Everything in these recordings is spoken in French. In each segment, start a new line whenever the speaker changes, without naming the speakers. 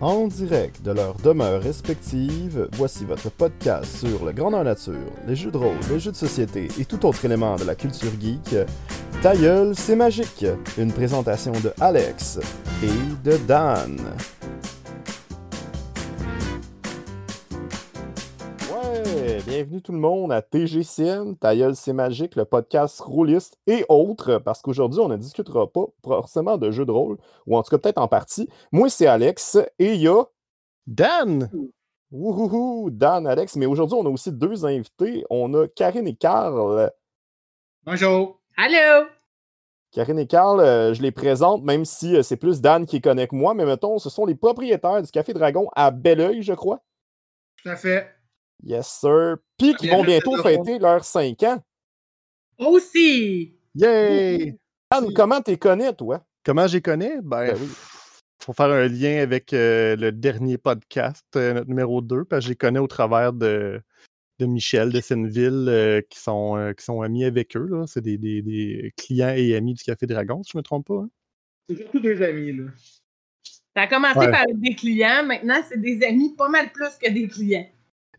En direct de leurs demeures respectives, voici votre podcast sur le grandeur nature, les jeux de rôle, les jeux de société et tout autre élément de la culture geek. Ta c'est magique! Une présentation de Alex et de Dan. Tout le monde à TGCN, Ta gueule, c'est magique, le podcast rôliste et autres, parce qu'aujourd'hui, on ne discutera pas forcément de jeux de rôle, ou en tout cas peut-être en partie. Moi, c'est Alex, et il y a
Dan!
Wouhouhou, Dan, Alex, mais aujourd'hui, on a aussi deux invités. On a Karine et Carl.
Bonjour.
Allô?
Karine et Carl, euh, je les présente, même si euh, c'est plus Dan qui connaît que moi, mais mettons, ce sont les propriétaires du Café Dragon à Belleuil, je crois.
Tout à fait.
Yes, sir. Puis qui
Bien,
vont bientôt fêter leurs 5 ans.
Aussi!
Yay!
Dan, comment t'es connais, toi?
Comment j'y connais? Ben,
Ben oui.
faut faire un lien avec euh, le dernier podcast, euh, notre numéro 2, parce que j'y connais au travers de, de Michel de Senneville, euh, qui, sont, euh, qui sont amis avec eux. là. C'est des, des- des clients et amis du Café Dragon, si je ne me trompe pas. hein.
C'est surtout des amis, là.
Ça a commencé
Ouais.
par des clients, maintenant c'est des amis pas mal plus que des clients.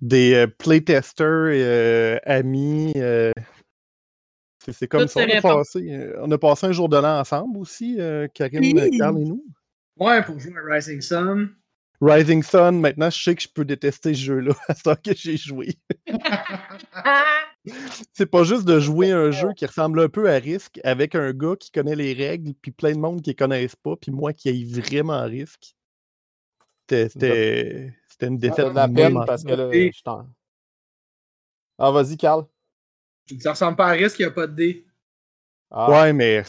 Des euh, playtesters, euh, amis. euh, c'est comme
Tout
ça. On a, passé, on a passé un jour de l'an ensemble aussi, euh, Karine,
Oui.
Carl et nous.
Ouais, pour jouer à Rising Sun.
Rising Sun, maintenant, je sais que je peux détester ce jeu-là à ça que j'ai joué. C'est pas juste de jouer un jeu qui ressemble un peu à Risk avec un gars qui connaît les règles, puis plein de monde qui les connaissent pas, puis moi qui aille vraiment Risk. C'était- C'était une défaite.
fait de la peine parce que là,
Et-
je t'en. Ah, vas-y, Carl.
Ça ressemble pas à risque, il n'y a pas de dés.
Ah,
Ouais, mais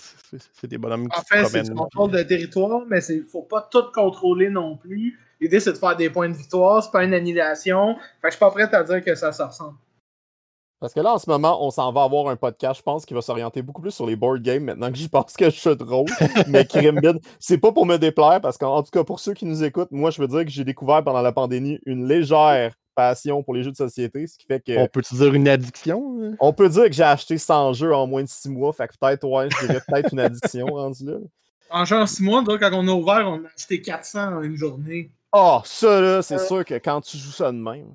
c'est des bonhommes qui
En
se
fait, c'est du contrôle de territoire, mais il faut pas tout contrôler non plus. L'idée, c'est de faire des points de victoire, c'est pas une annihilation. Fait que je suis pas prêt à dire que ça se ressemble.
Parce que là, en ce moment, on s'en va avoir un podcast, je pense, qui va s'orienter beaucoup plus sur les board games maintenant que j'y pense que je suis de rôle. Mais Crimbin, c'est pas pour me déplaire, parce qu'en en tout cas, pour ceux qui nous écoutent, moi, je veux dire que j'ai découvert pendant la pandémie une légère passion pour les jeux de société, ce qui fait que
On peut-te dire une addiction? hein?
on peut dire que j'ai acheté 100 jeux en moins de 6 mois, fait que peut-être, ouais, je dirais peut-être une addiction rendu là.
En genre 6 mois, donc, quand on a ouvert, on a acheté 400 en une journée.
Ah, ça là, c'est sûr que quand tu joues ça de même.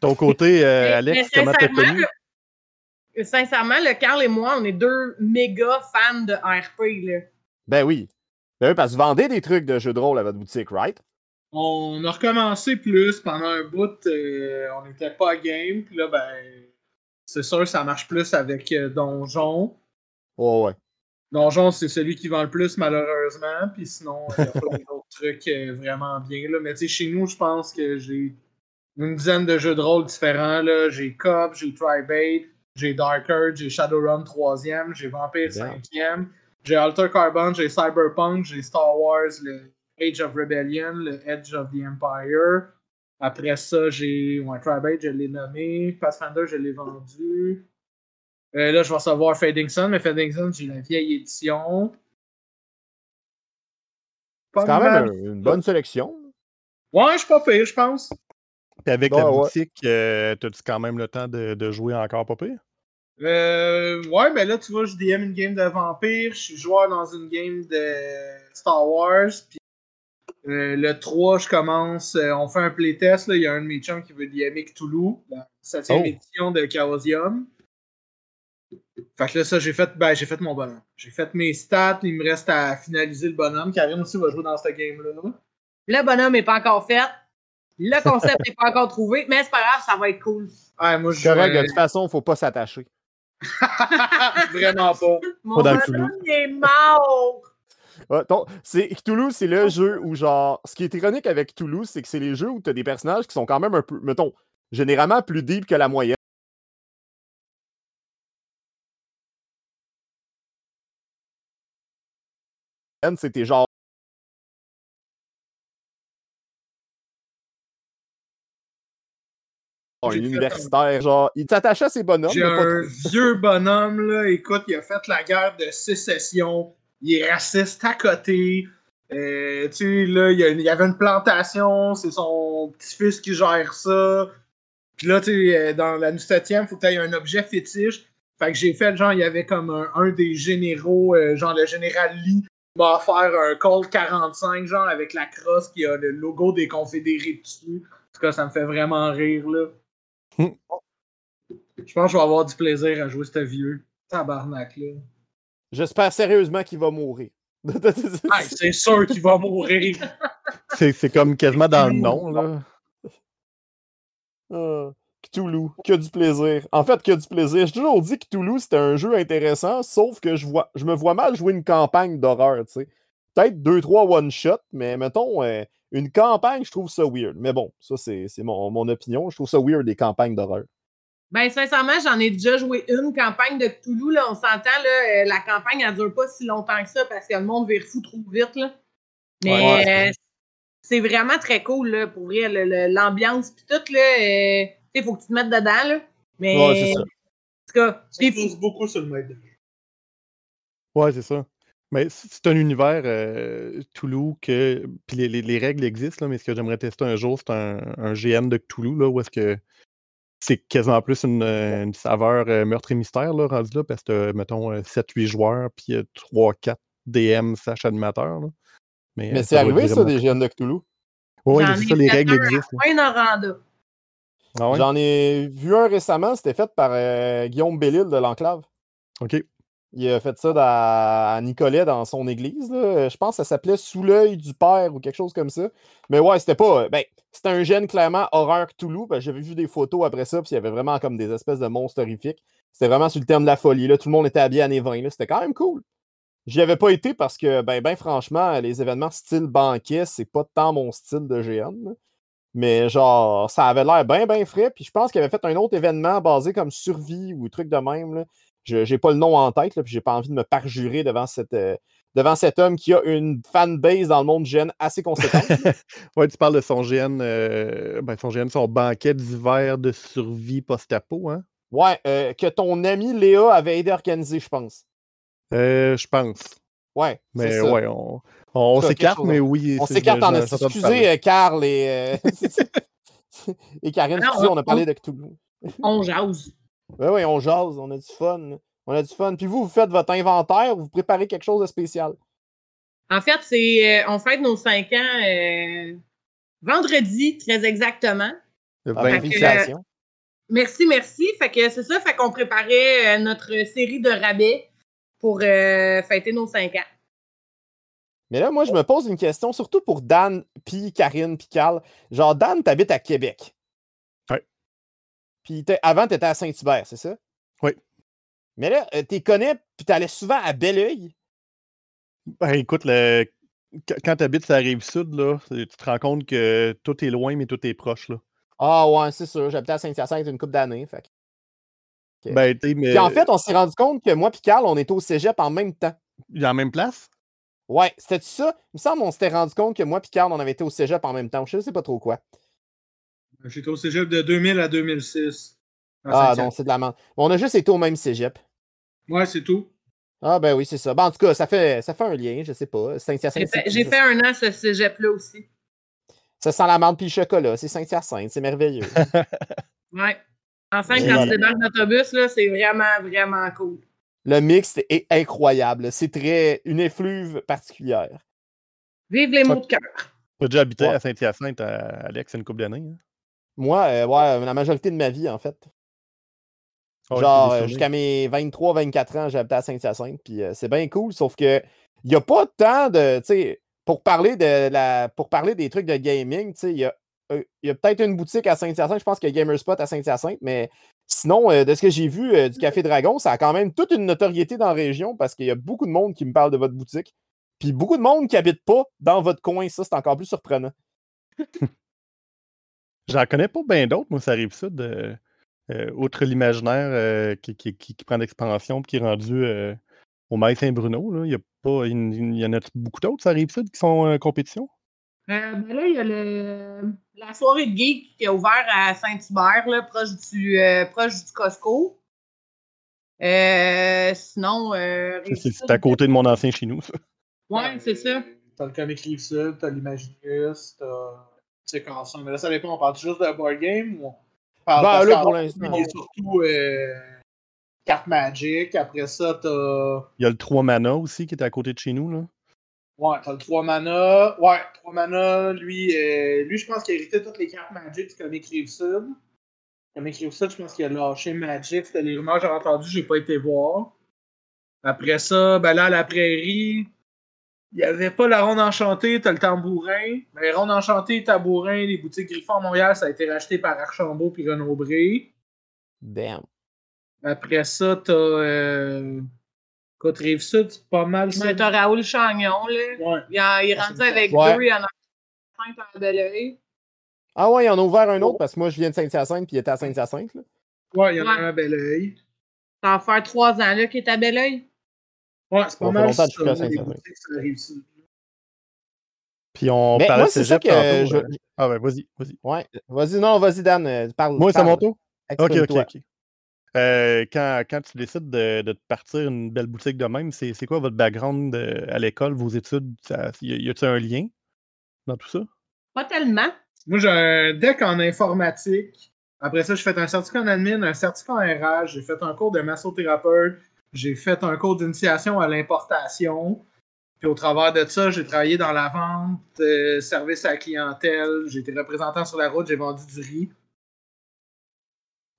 Ton côté, euh,
Mais-
Alex,
mais
comment t'as
sincèrement,
connu?
le- Sincèrement, le Carl et moi, on est deux méga fans de RP. Là.
Ben oui. Ben oui, parce que vous vendez des trucs de jeux de rôle à votre boutique, right?
On a recommencé plus pendant un bout, euh, on n'était pas à game, puis là, ben, c'est sûr, ça marche plus avec euh, Donjon.
Ouais, ouais.
Donjon, c'est celui qui vend le plus, malheureusement. Puis sinon, il y a plein d'autres trucs euh, vraiment bien. Là. Mais tu sais, chez nous, je pense que j'ai une dizaine de jeux de rôle différents. là. J'ai Cop, j'ai Tribate, j'ai Dark Earth, j'ai Shadowrun 3e, j'ai Vampire
Damn.
5e, j'ai Alter Carbon, j'ai Cyberpunk, j'ai Star Wars, le Age of Rebellion, le Edge of the Empire. Après ça, j'ai ouais, Tribate, je l'ai nommé. Pathfinder, je l'ai vendu. Euh, là, je vais recevoir Fading Sun, mais Fading Sun, j'ai la vieille édition. Pas
C'est quand
mal.
même un- une bonne sélection.
Ouais, je suis pas pire, je pense.
Puis avec la
ouais.
boutique, euh, t'as-tu quand même le temps de, de jouer encore pas pire?
Euh, ouais, mais là, tu vois, je DM une game de Vampire, je suis joueur dans une game de Star Wars, puis euh, le 3, je commence, euh, on fait un playtest, là, il y a un de mes chums qui veut DMer Cthulhu, la 7e
Oh.
édition de Chaosium. Fait que là, ça, j'ai fait, ben, j'ai fait mon bonhomme. J'ai fait mes stats, il me reste à finaliser le bonhomme. Karine aussi va jouer dans cette game-là.
Le bonhomme n'est pas encore fait. Le concept n'est pas encore trouvé, mais c'est pas grave, ça va être cool.
Ouais, moi, je
correct, de toute façon, faut pas s'attacher.
Vraiment pas.
Mon bonhomme il est mort!
Ouais, c'est Cthulhu, c'est le jeu où, genre, ce qui est ironique avec Cthulhu, c'est que c'est les jeux où tu as des personnages qui sont quand même un peu, mettons, généralement plus deep que la moyenne. C'était genre. Un universitaire, genre, il t'attachait à ses bonhommes.
J'ai un vieux bonhomme, là. Écoute, il a fait la guerre de sécession. Il est raciste à côté. Euh, tu sais, là, il y, avait une plantation. C'est son petit-fils qui gère ça. Puis là, tu sais, euh, dans la 7e, il faut que tu aies un objet fétiche. Fait que j'ai fait, genre, il y avait comme un, un des généraux, euh, genre le général Lee, m'a offert un Colt 45, genre avec la crosse qui a le logo des Confédérés dessus. En tout cas, ça me fait vraiment rire, là.
Hmm.
Je pense que je vais avoir du plaisir à jouer ce vieux tabarnak, là.
J'espère sérieusement qu'il va mourir.
C'est sûr qu'il va mourir.
C'est c'est comme quasiment dans le nom, là.
Ah, Cthulhu, que du plaisir. En fait, que du plaisir. J'ai toujours dit que Cthulhu, c'était un jeu intéressant, sauf que je, vois, je me vois mal jouer une campagne d'horreur, tu sais. Peut-être deux, trois one-shot, mais mettons, euh, une campagne, je trouve ça weird. Mais bon, ça, c'est mon, mon opinion. Je trouve ça weird, les campagnes d'horreur.
Ben, sincèrement, j'en ai déjà joué une campagne de Cthulhu. Là, on s'entend, là, euh, la campagne, elle dure pas si longtemps que ça parce que le monde vire fou trop vite. Là. Mais
Ouais.
euh, c'est vraiment très cool, là, pour vrai. L'ambiance, puis tout, là. euh, il faut que tu te mettes dedans, là. Mais,
Ouais, c'est ça.
en tout cas,
Ça
puis-
pousse beaucoup sur le maître de jeu.
Ouais, c'est ça. Mais c- c'est un univers euh, Cthulhu que. Puis les, les- les règles existent, là, mais ce que j'aimerais tester un jour, c'est un, un GN de Cthulhu, là, où est-ce que c'est quasiment plus une, euh, une saveur euh, meurtre et mystère, là, rendu là, parce que, mettons, 7-8 joueurs, puis 3-4 DM slash animateurs. là. Mais,
Mais
euh,
c'est
doit
arrivé,
être
ça,
vraiment-
des GN de Cthulhu.
J'en
mais c'est
ai
ça, les
fait
règles
un à
existent. là. Ah ouais?
J'en ai vu un récemment, c'était fait par euh, Guillaume Bellil de l'Enclave.
Ok.
Il a fait ça à Nicolet dans son église. là. Je pense que ça s'appelait Sous l'œil du Père ou quelque chose comme ça. Mais ouais, c'était pas. Ben, c'était un gène clairement horreur Cthulhu. J'avais vu des photos après ça, puis il y avait vraiment comme des espèces de monstres horrifiques. C'était vraiment sur le terme de la folie. Là. Tout le monde était habillé années 20. là. C'était quand même cool. J'y avais pas été parce que, ben, ben franchement, les événements style banquet, c'est pas tant mon style de là. Mais genre, ça avait l'air bien, bien frais. Puis je pense qu'il avait fait un autre événement basé comme survie ou truc de même. Je j'ai pas le nom en tête, là, puis j'ai pas envie de me parjurer devant, cette, euh, devant cet homme qui a une fanbase dans le monde GN assez conséquente.
ouais, tu parles de son GN, euh, ben, son GN, son banquet d'hiver de survie post-apo, hein?
ouais, euh, que ton ami Léa avait aidé à organiser, je pense.
Euh, je pense.
Ouais,
Mais ouais, on, on s'écarte, mais oui.
On
c'est-
s'écarte en. Excusez, euh, Carl et, euh, et Karine,
Non,
excusez, on a
on-
parlé de Cthulhu.
On jase.
Ouais, ouais, on jase, on a du fun. On a du fun. Puis vous, vous faites votre inventaire, vous préparez quelque chose de spécial?
En fait, c'est, euh, on fête nos 5 ans euh, vendredi, très exactement.
Ah,
20
ben, félicitations.
Merci, merci. Fait que c'est ça, fait qu'on préparait euh, notre série de rabais pour euh, fêter nos 5 ans.
Mais là, moi, je me pose une question, surtout pour Dan, puis Karine, puis Carl. Genre, Dan, t'habites à Québec. Puis avant, t'étais à Saint-Hubert, c'est ça?
Oui.
Mais là, euh, t'es connais, puis t'allais souvent à Belleuil.
Ben, écoute, le... qu- quand tu habites sur la rive sud, là, tu te rends compte que tout est loin, mais tout est proche. Là.
Ah ouais, c'est sûr. J'habitais à Saint-Hyacinthe une couple d'années. Fait. que- Ok.
Ben, tu mais
Puis en fait, on s'est rendu compte que moi et Carl, on était au cégep en même temps.
en même place?
Ouais, c'était ça? Il me semble qu'on s'était rendu compte que moi et Carl, on avait été au cégep en même temps. Je sais pas trop quoi.
J'étais au cégep de 2000 à 2006. à
Ah non, c'est de la merde. On a juste été au même cégep.
Ouais, c'est tout.
Ah ben oui, c'est ça. Ben, en tout cas, ça fait, ça fait un lien, je sais pas.
J'ai
Saint-Hyacinthe,
fait, j'ai un an ce cégep-là aussi.
ça sent la menthe puis le chocolat. C'est Saint-Hyacinthe, c'est merveilleux.
Ouais.
Et
quand
voilà.
tu débarques d'autobus, là, c'est vraiment, vraiment cool.
Le mix est incroyable. C'est très une effluve particulière.
Vive les mots de cœur.
Tu as déjà habité
Ouais.
à Saint-Hyacinthe, à- Alex, une couple d'années. Hein?
Moi, euh, ouais, la majorité de ma vie, en fait.
Ah
Genre, euh, jusqu'à mes 23-24 ans, j'habitais à Saint-Hyacinthe, puis euh, c'est bien cool, sauf que il n'y a pas tant de, tu sais, pour parler de la, pour parler des trucs de gaming, tu sais, il y a, euh, y a peut-être une boutique à Saint-Hyacinthe, je pense qu'il y a Gamerspot à Saint-Hyacinthe, mais sinon, de ce que j'ai vu du Café Dragon, ça a quand même toute une notoriété dans la région parce qu'il y a beaucoup de monde qui me parle de votre boutique, puis beaucoup de monde qui habite pas dans votre coin, ça, c'est encore plus surprenant.
J'en connais pas bien d'autres, moi, ça arrive ça, de, euh, outre l'imaginaire euh, qui, qui, qui, qui prend d'expansion et qui est rendu euh, au Maïs Saint-Bruno. là. Il y, a pas, il, il y en a beaucoup d'autres, ça arrive ça, qui sont en compétition?
Euh, ben là, il y a le, la soirée de geek qui est ouverte à Saint-Hubert, là, proche, du, euh, proche du Costco. Euh, sinon, euh,
C'est- à côté de mon ancien chez nous, ça.
Ouais, c'est ça.
T'as le Comic Rive Sud, t'as l'Imaginus, t'as. Mais là, ça dépend, on parle juste de board game ou on parle
Ben,
parce
là, pour l'instant.
Il y a surtout euh, carte Magic. Après ça, t'as.
Il y a le 3 Mana aussi qui est à côté de chez nous. Là.
Ouais, t'as le 3 mana. Ouais, 3 mana. Lui, euh, lui je pense qu'il a hérité toutes les cartes Magic du Comic Rive-Sud. Comic Rive-Sud, je pense qu'il a lâché Magic. C'était les rumeurs que j'ai entendues, j'ai pas été voir. Après ça, ben là, à la prairie, il n'y avait pas la ronde enchantée, t'as le tambourin. Mais ronde enchantée, tambourin, les boutiques Griffon à Montréal, ça a été racheté par Archambault puis Renaud Bré.
Damn.
Après ça, t'as. Euh... Côte Rive-Sud, c'est pas mal ça.
Mais t'as Raoul Chagnon, là.
Ouais.
Il, en- il est rendu avec
Ouais.
deux, il en a cinq par Belleuil.
Ah ouais, il en a ouvert un autre parce que moi, je viens de Saint-Hyacinthe puis il était à Saint-Hyacinthe. là.
Ouais, il y en a
Ouais.
un à bel oeil.
Ça va faire trois ans, là, qu'il est à Belleuil.
Ouais, c'est pas
Ça
mal ça, sur la Rive-Sud.
Puis on
Mais
parlait
moi,
de
c'est ça
cégep
que
tantôt,
je-
euh. Ah ben, vas-y, vas-y.
Ouais. Vas-y, non, vas-y, Dan. euh, Parle.
Moi, c'est mon tour? Ok, ok, ok. Euh, quand, quand tu décides de, de te partir une belle boutique de même, c'est c'est quoi votre background euh, à l'école, vos études? Ça- y a-t-il un lien dans tout ça?
Pas tellement.
Moi, j'ai un deck en informatique. Après ça, j'ai fait un certificat en admin, un certificat en RH, j'ai fait un cours de massothérapeute, j'ai fait un cours d'initiation à l'importation. Puis au travers de ça, j'ai travaillé dans la vente, euh, service à la clientèle, j'ai été représentant sur la route, j'ai vendu du riz.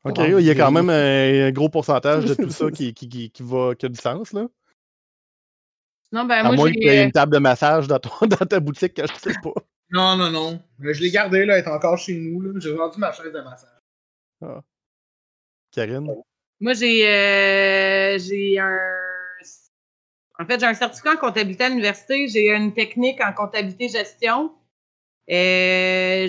Ok,
Ah,
il y a quand même un, gros pourcentage de tout ça qui, qui, qui, qui va, qui a du sens, là.
Non, ben,
À
moi,
moins qu'il y
j'ai.
ait
euh,
une table de massage dans, ton- dans ta boutique que je sais pas.
Non, non, non. Je l'ai gardé, là, elle est encore chez nous. là. J'ai vendu ma chaise de massage.
Karine?
Moi, j'ai euh, j'ai un. En fait, j'ai un certificat en comptabilité à l'université. J'ai une technique en comptabilité-gestion. Euh,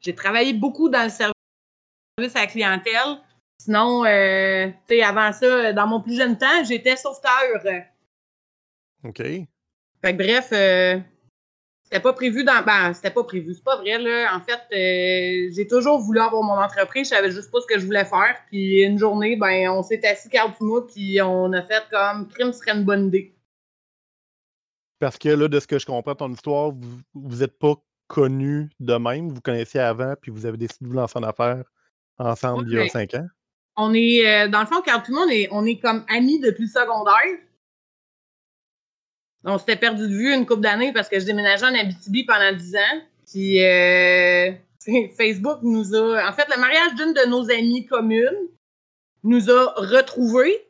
j'ai travaillé beaucoup dans le service à la clientèle. Sinon, euh, tu sais, avant ça, dans mon plus jeune temps, j'étais sauveteur.
OK.
Fait que bref, euh, c'était pas prévu dans. Ben, c'était pas prévu, c'est pas vrai, là. En fait, euh, j'ai toujours voulu avoir mon entreprise, je savais juste pas ce que je voulais faire. Puis une journée, ben, on s'est assis, Carl puis moi, puis on a fait comme crime serait une bonne idée.
Parce que là, de ce que je comprends de ton histoire, vous vous n'êtes pas connus de même, vous connaissiez avant, puis vous avez décidé de vous lancer en affaires ensemble il y a cinq ans.
On est, euh, dans le fond, Carl on est, on est comme amis depuis le secondaire. On s'était perdu de vue une couple d'années parce que je déménageais en Abitibi pendant 10 ans. Puis euh, Facebook nous a. En fait, le mariage d'une de nos amies communes nous a retrouvés.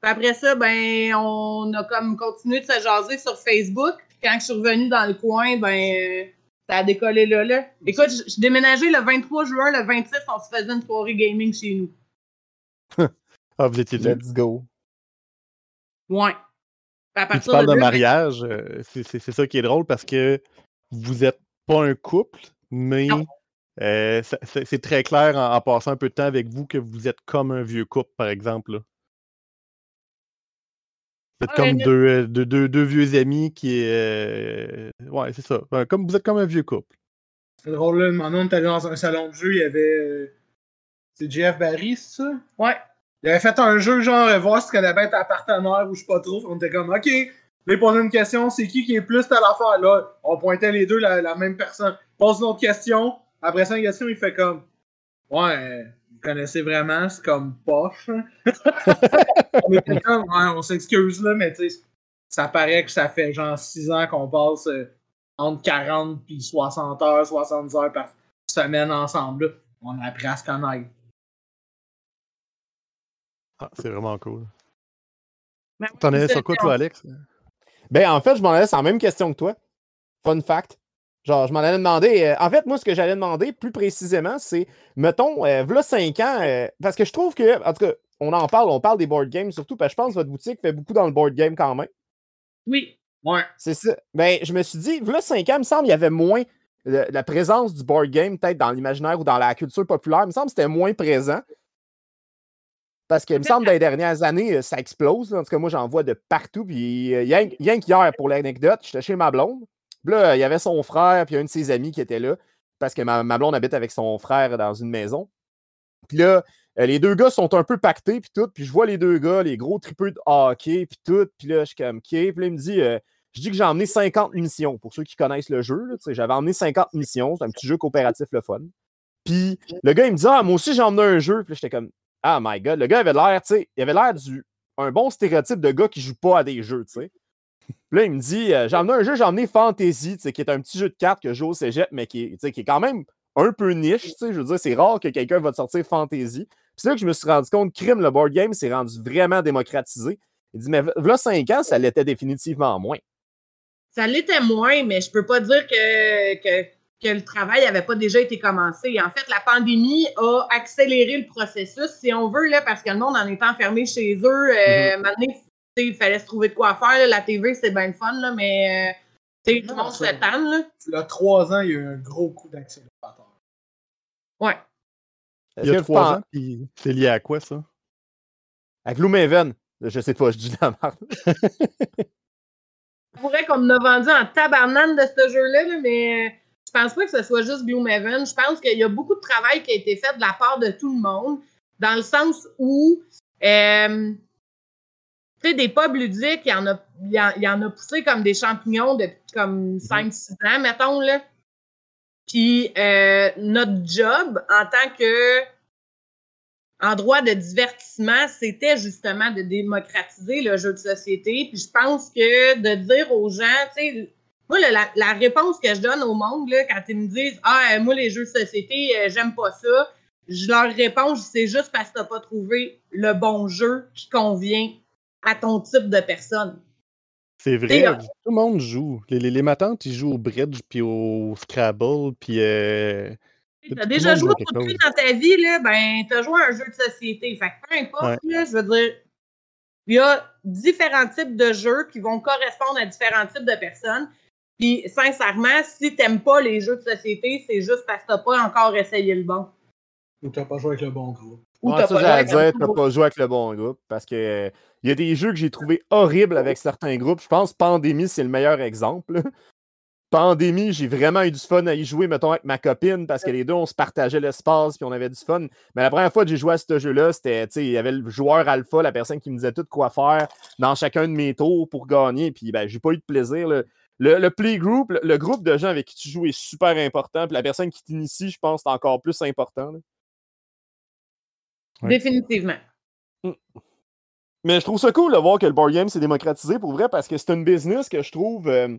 Puis après ça, ben, on a comme continué de se jaser sur Facebook. Puis quand je suis revenue dans le coin, ben, ça a décollé là, là. Écoute, je, je déménageais le 23 juin, le 26, on se faisait une soirée gaming chez nous.
Ah, vous étiez.
Let's go.
Ouais. Puis à
tu parles de
ben,
mariage, euh, c'est ça qui est drôle parce que vous n'êtes pas un couple, mais euh, c'est très clair en, en passant un peu de temps avec vous que vous êtes comme un vieux couple, par exemple. là. Vous êtes
Ouais,
comme
le-
deux, euh, deux, deux- deux vieux amis qui euh, ouais, c'est ça. Ben, Comme, vous êtes comme un vieux couple.
C'est drôle, là. Maintenant, on est allé dans un salon de jeu, il y avait. C'est Jeff Barry, c'est ça?
Ouais.
Il avait fait un jeu, genre, euh, voir si tu connais bien ta partenaire ou je sais pas trop. On était comme, OK. Là, il posait une question, c'est qui qui est plus telle affaire? Là, on pointait les deux la, même personne. Pose une autre question. Après ça, une question, il fait comme, ouais, vous connaissez vraiment, c'est comme poche. hein? on on s'excuse, là, mais tu sais, ça paraît que ça fait genre 6 ans qu'on passe euh, entre 40 puis 60 heures, 70 heures par semaine ensemble. On a appris à se connaître.
Ah, c'est vraiment cool. T'en es sur quoi, toi, Alex?
Ben, en fait, je m'en allais sur la même question que toi. Fun fact. Genre, je m'en allais demander. euh, en fait, moi, ce que j'allais demander plus précisément, c'est, mettons, euh, v'là 5 ans, euh, parce que je trouve que, en tout cas, on en parle, on parle des board games surtout, parce que je pense que votre boutique fait beaucoup dans le board game quand même.
Oui.
Ouais.
C'est ça. Ben, je me suis dit, v'là 5 ans, il me semble qu'il y avait moins le- la présence du board game, peut-être dans l'imaginaire ou dans la culture populaire. Il me semble que c'était moins présent. Parce qu'il me semble dans les dernières années, euh, ça explose. En tout cas, moi, j'en vois de partout. Puis, euh, rien, qu'hier, pour l'anecdote, j'étais chez ma blonde. Puis là, il y avait son frère, puis un de ses amis qui était là. Parce que ma, blonde habite avec son frère dans une maison. Puis là, euh, les deux gars sont un peu pactés, puis tout. Puis je vois les deux gars, les gros tripeux de hockey, puis tout. Puis là, je suis comme, OK. Puis là, il me dit, je dis que j'ai emmené 50 missions. Pour ceux qui connaissent le jeu, j'avais emmené 50 missions. C'est un petit jeu coopératif, le fun. Puis le gars, il me dit, ah, moi aussi, j'ai emmené un jeu. Puis j'étais comme, ah, my God. Le gars avait l'air, tu sais, il avait l'air du un bon stéréotype de gars qui joue pas à des jeux, tu sais. Puis là, il me dit euh, J'ai emmené un jeu, j'ai emmené Fantasy, tu sais, qui est un petit jeu de cartes que je joue au cégep, mais qui tu qui est quand même un peu niche. tu sais, Je veux dire, c'est rare que quelqu'un va te sortir Fantasy. Puis c'est là que je me suis rendu compte Crime, le board game, s'est rendu vraiment démocratisé. Il dit Mais là, 5 ans, ça l'était définitivement moins.
Ça l'était moins, mais je peux pas dire que, que le travail n'avait pas déjà été commencé. En fait, la pandémie a accéléré le processus, si on veut, là, parce que le monde en étant enfermé chez eux, euh, maintenant, tu sais, il fallait se trouver de quoi faire. là. La TV, c'est bien le fun, là, mais euh, tu sais, tout le monde se tanne. Là.
Il y a trois ans, il y a eu un gros coup d'accélérateur.
Ouais.
Il y a trois ans, puis c'est lié à quoi, ça?
Avec Gloomhaven, je sais pas, je dis de la merde.
Je pourrais qu'on me a vendu en tabarnane de ce jeu-là, là, mais euh, je pense pas que ce soit juste Gloomhaven. Je pense qu'il y a beaucoup de travail qui a été fait de la part de tout le monde, dans le sens où, euh, tu sais, des pubs ludiques, il y, en a, il, y en, il y en a poussé comme des champignons depuis comme 5-6 ans, mettons, là. Puis euh, notre job en tant que endroit de divertissement, c'était justement de démocratiser le jeu de société. Puis je pense que de dire aux gens, tu sais, moi, la, la- la réponse que je donne au monde, là, quand ils me disent Ah, euh, moi, les jeux de société, euh, j'aime pas ça, je leur réponds, c'est juste parce que t'as pas trouvé le bon jeu qui convient à ton type de personne.
C'est vrai, tout le monde joue. Les, les, les matantes, ils jouent au bridge, puis au Scrabble, puis... euh,
Tu
Tout
as
le
déjà joué au
chose.
dans ta vie, là, ben, tu as joué à un jeu de société. Fait que peu importe, là, je veux dire, il y a différents types de jeux qui vont correspondre à différents types de personnes. Puis, sincèrement, si t'aimes pas les jeux de société, c'est juste parce que t'as pas encore essayé le bon.
Ou t'as pas joué avec le bon groupe.
Ou
Ouais,
t'as
ça,
pas joué
j'allais
avec
dire, t'as pas joué avec le bon groupe. Parce que euh, il y a des jeux que j'ai trouvé horribles avec certains groupes. Je pense Pandémie, c'est le meilleur exemple. Pandémie, j'ai vraiment eu du fun à y jouer, mettons, avec ma copine, parce que les deux, on se partageait l'espace, puis on avait du fun. Mais la première fois que j'ai joué à ce jeu-là, c'était, tu sais, il y avait le joueur alpha, la personne qui me disait tout quoi faire dans chacun de mes tours pour gagner, puis ben, j'ai pas eu de plaisir. là. Le, le playgroup, le, le groupe de gens avec qui tu joues est super important, puis la personne qui t'initie, je pense, c'est encore plus important. là.
Ouais.
Définitivement.
Mais je trouve ça cool de voir que le board game s'est démocratisé pour vrai parce que c'est une business que je trouve. euh,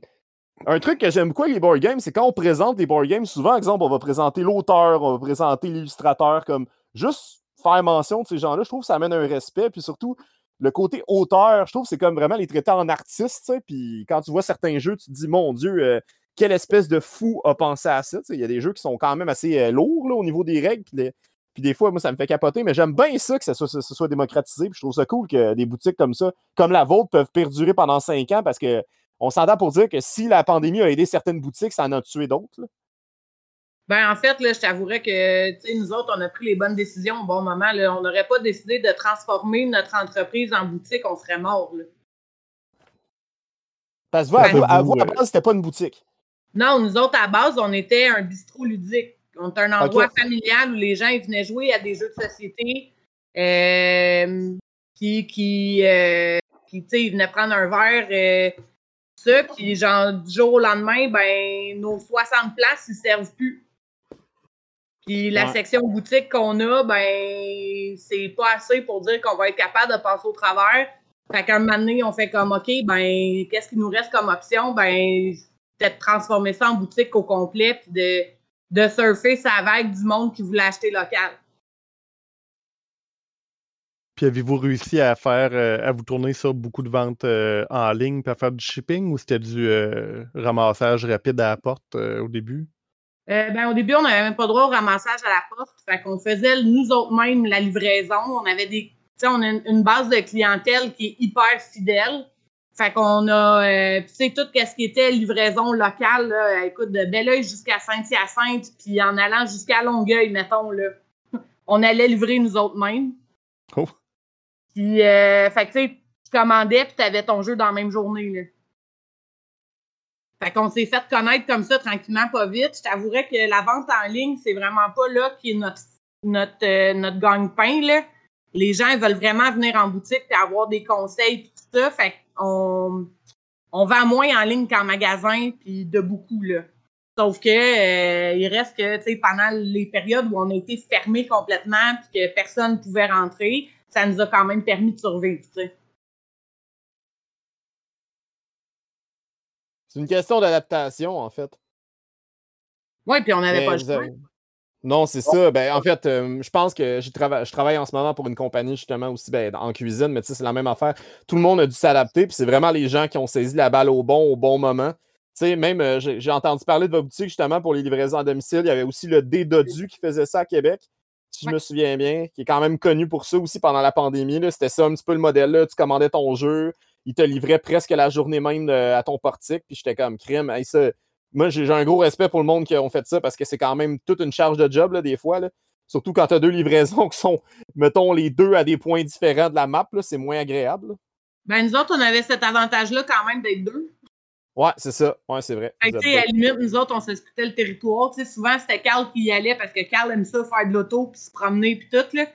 un truc que j'aime beaucoup avec les board games, c'est quand on présente des board games, souvent, exemple, on va présenter l'auteur, on va présenter l'illustrateur, comme juste faire mention de ces gens-là, je trouve que ça amène un respect, puis surtout, le côté auteur, je trouve c'est comme vraiment les traiter en artiste, puis quand tu vois certains jeux, tu te dis, mon Dieu, euh, quelle espèce de fou a pensé à ça, il y a des jeux qui sont quand même assez euh, lourds, au niveau des règles, puis des fois, moi, ça me fait capoter, mais j'aime bien ça que ça soit, ça soit démocratisé. Puis je trouve ça cool que des boutiques comme ça, comme la vôtre, peuvent perdurer pendant cinq ans parce que on s'entend pour dire que si la pandémie a aidé certaines boutiques, ça en a tué d'autres.
Ben, en fait, là, je t'avouerais que, nous autres, on a pris les bonnes décisions au bon moment. Là. On n'aurait pas décidé de transformer notre entreprise en boutique, on serait mort. Là.
Parce que à,
Ben,
vous, à
vous,
à base, c'était pas une boutique.
Non, nous autres, à base, on était un bistrot ludique. On était un endroit familial où les gens ils venaient jouer à des jeux de société. Euh, qui, qui, euh, qui, tu sais, ils venaient prendre un verre. euh, ça, puis genre, du jour au lendemain, ben, nos 60 places, ils servent plus. Puis la
Ouais.
section boutique qu'on a, ben, c'est pas assez pour dire qu'on va être capable de passer au travers. Fait qu'un moment donné, on fait comme, OK, ben, qu'est-ce qui nous reste comme option? Ben, de transformer ça en boutique au complet, puis de, de surfer sa vague du monde qui voulait acheter local.
Puis avez-vous réussi à faire, euh, à vous tourner sur beaucoup de ventes euh, en ligne, puis à faire du shipping, ou c'était du euh, ramassage rapide à la porte au début?
Euh, ben, au début, on n'avait même pas droit au ramassage à la porte. Fait qu'on faisait nous autres mêmes la livraison. On avait des. Tu sais, on a une, base de clientèle qui est hyper fidèle. Fait qu'on a, euh, tu sais, tout ce qui était livraison locale, là, écoute, de Belleuil jusqu'à Saint-Hyacinthe, puis en allant jusqu'à Longueuil, mettons, là, on allait livrer nous autres mêmes.
Oh.
Puis, euh, fait que tu sais, tu commandais, puis tu avais ton jeu dans la même journée, là. Fait qu'on s'est fait connaître comme ça tranquillement, pas vite. Je t'avouerais que la vente en ligne, c'est vraiment pas là qui est notre, notre, euh, notre gagne-pain. Les gens ils veulent vraiment venir en boutique et avoir des conseils et tout ça. Fait qu'on on vend moins en ligne qu'en magasin, puis de beaucoup. Là. Sauf que euh, il reste que pendant les périodes où on a été fermé complètement puis que personne ne pouvait rentrer, ça nous a quand même permis de survivre sais.
C'est une question d'adaptation, en fait.
Oui, puis on n'avait pas le
vous
choix.
avez- Non, c'est ça. Ben, en fait, euh, je pense que trava- je travaille en ce moment pour une compagnie justement aussi ben, en cuisine, mais c'est la même affaire. Tout le monde a dû s'adapter, puis c'est vraiment les gens qui ont saisi la balle au bon, au bon moment. Tu sais, même, euh, j'ai entendu parler de votre boutique justement pour les livraisons à domicile. Il y avait aussi le D-Dodu qui faisait ça à Québec, si je me souviens bien, qui est quand même connu pour ça aussi pendant la pandémie. C'était ça un petit peu le modèle là. Tu commandais ton jeu, il te livrait presque la journée même euh, à ton portique, puis j'étais comme crime. Hey, ça, moi, j'ai un gros respect pour le monde qui ont fait ça parce que c'est quand même toute une charge de job, là, des fois. là. Surtout quand tu as deux livraisons qui sont, mettons, les deux à des points différents de la map, c'est moins agréable. là.
Ben, nous autres, on avait cet avantage-là quand même d'être deux.
Ouais, c'est ça. Ouais, c'est vrai.
Fait à la limite, nous autres, on s'expliquait le territoire. Tu sais, souvent, c'était Carl qui y allait parce que Carl aime ça faire de l'auto puis se promener puis tout. Là.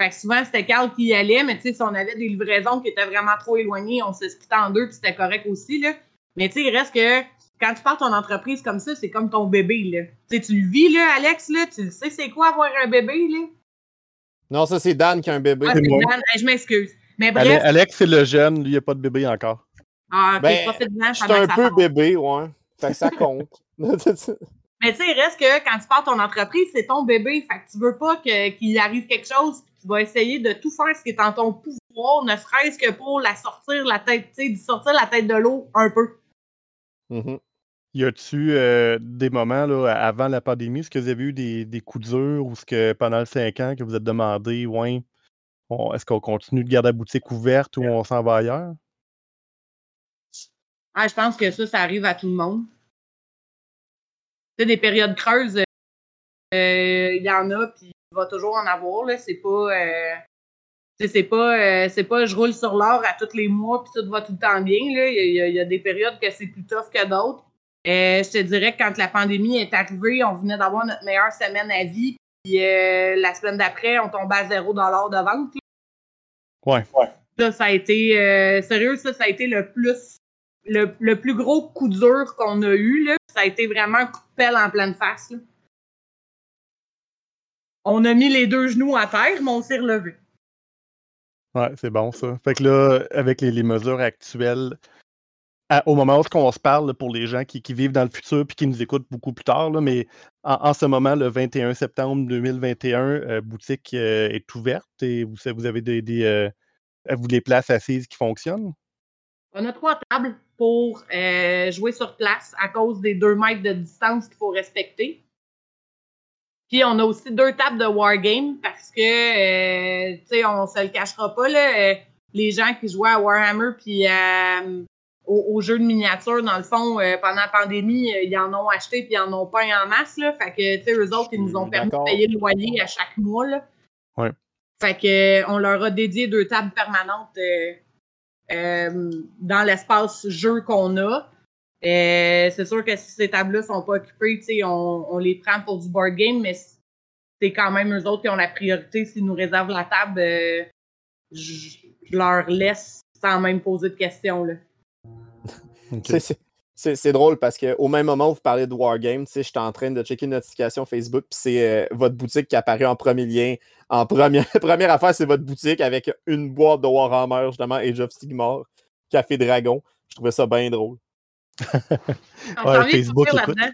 Fait que souvent, c'était Carl qui y allait, mais tu sais, si on avait des livraisons qui étaient vraiment trop éloignées, on se splitait en deux puis c'était correct aussi. Là. Mais tu sais, il reste que quand tu pars ton entreprise comme ça, c'est comme ton bébé. Là. Tu sais, tu le vis, là, Alex, là, tu le sais c'est quoi avoir un bébé, là?
Non, ça, c'est Dan qui a un bébé.
Ah,
moi.
Dan. Je m'excuse. Mais bref,
Alex, c'est le jeune, lui, il n'y a pas de bébé encore.
ah, ok,
Ben, Je suis un peu bébé, ouais. Fait que ça compte.
Mais tu sais, il reste que quand tu pars ton entreprise, c'est ton bébé. Fait que tu veux pas que- qu'il arrive quelque chose, puis tu vas essayer de tout faire ce qui est en ton pouvoir, ne serait-ce que pour la sortir la tête, tu sais, d'y sortir la tête de l'eau un peu.
Mhm.
Y a-tu euh, des moments là, avant la pandémie, est-ce que vous avez eu des, des coups durs ou est-ce que pendant les cinq ans que vous êtes demandé, ouais, est-ce qu'on continue de garder la boutique ouverte ou on s'en va ailleurs?
Ah, je pense que ça, ça arrive à tout le monde. Tu sais, des périodes creuses, euh, il y en a, puis il va toujours en avoir, là. C'est pas. euh, c'est pas, euh, c'est pas je roule sur l'or à tous les mois puis tout va tout le temps bien. là. Il y, a- il y des périodes que c'est plus tough que d'autres. Euh, je te dirais que quand la pandémie est arrivée, on venait d'avoir notre meilleure semaine à vie. Puis euh, la semaine d'après, on tombait à zéro dollar de vente. là.
Ouais.
Ça, ça a été euh, sérieux, ça, ça a été le plus le, le plus gros coup dur qu'on a eu. Là. Ça a été vraiment un coup de pelle en pleine face. là. On a mis les deux genoux à terre, mais on s'est relevé.
Ouais, c'est bon ça. Fait que là, avec les, les mesures actuelles, à- au moment où on se parle, là, pour les gens qui, qui vivent dans le futur puis qui nous écoutent beaucoup plus tard, là, mais en, en ce moment, le 21 septembre 2021, euh, boutique euh, est ouverte et vous, vous avez des, des, euh, places assises qui fonctionnent?
On a trois tables pour euh, jouer sur place à cause des deux mètres de distance qu'il faut respecter. Puis on a aussi deux tables de wargame parce que, euh, tu sais, on se le cachera pas, là, euh, les gens qui jouaient à Warhammer puis euh, aux, aux jeux de miniatures, dans le fond, euh, pendant la pandémie, ils en ont acheté puis ils en ont pas en masse, là. Fait que, tu sais, eux autres, ils nous ont permis de payer le loyer à chaque mois, là.
Ouais.
Fait que, on leur a dédié deux tables permanentes dans l'espace jeu qu'on a. Euh, c'est sûr que si ces tables-là sont pas occupées, tu sais, on, on les prend pour du board game, mais c'est quand même eux autres qui ont la priorité. S'ils nous réservent la table, euh, je je leur laisse sans même poser de questions.
C'est- c'est- C'est c'est drôle parce qu'au même moment où vous parlez de Wargame, tu sais, j'étais en train de checker une notification Facebook, puis c'est euh, votre boutique qui apparaît en premier lien. En première, première affaire, c'est votre boutique avec une boîte de Warhammer, justement, Age of Sigmar, Café Dragon. Je trouvais ça bien drôle.
On
Ouais, Facebook,
sortir
écoute.
là-dedans.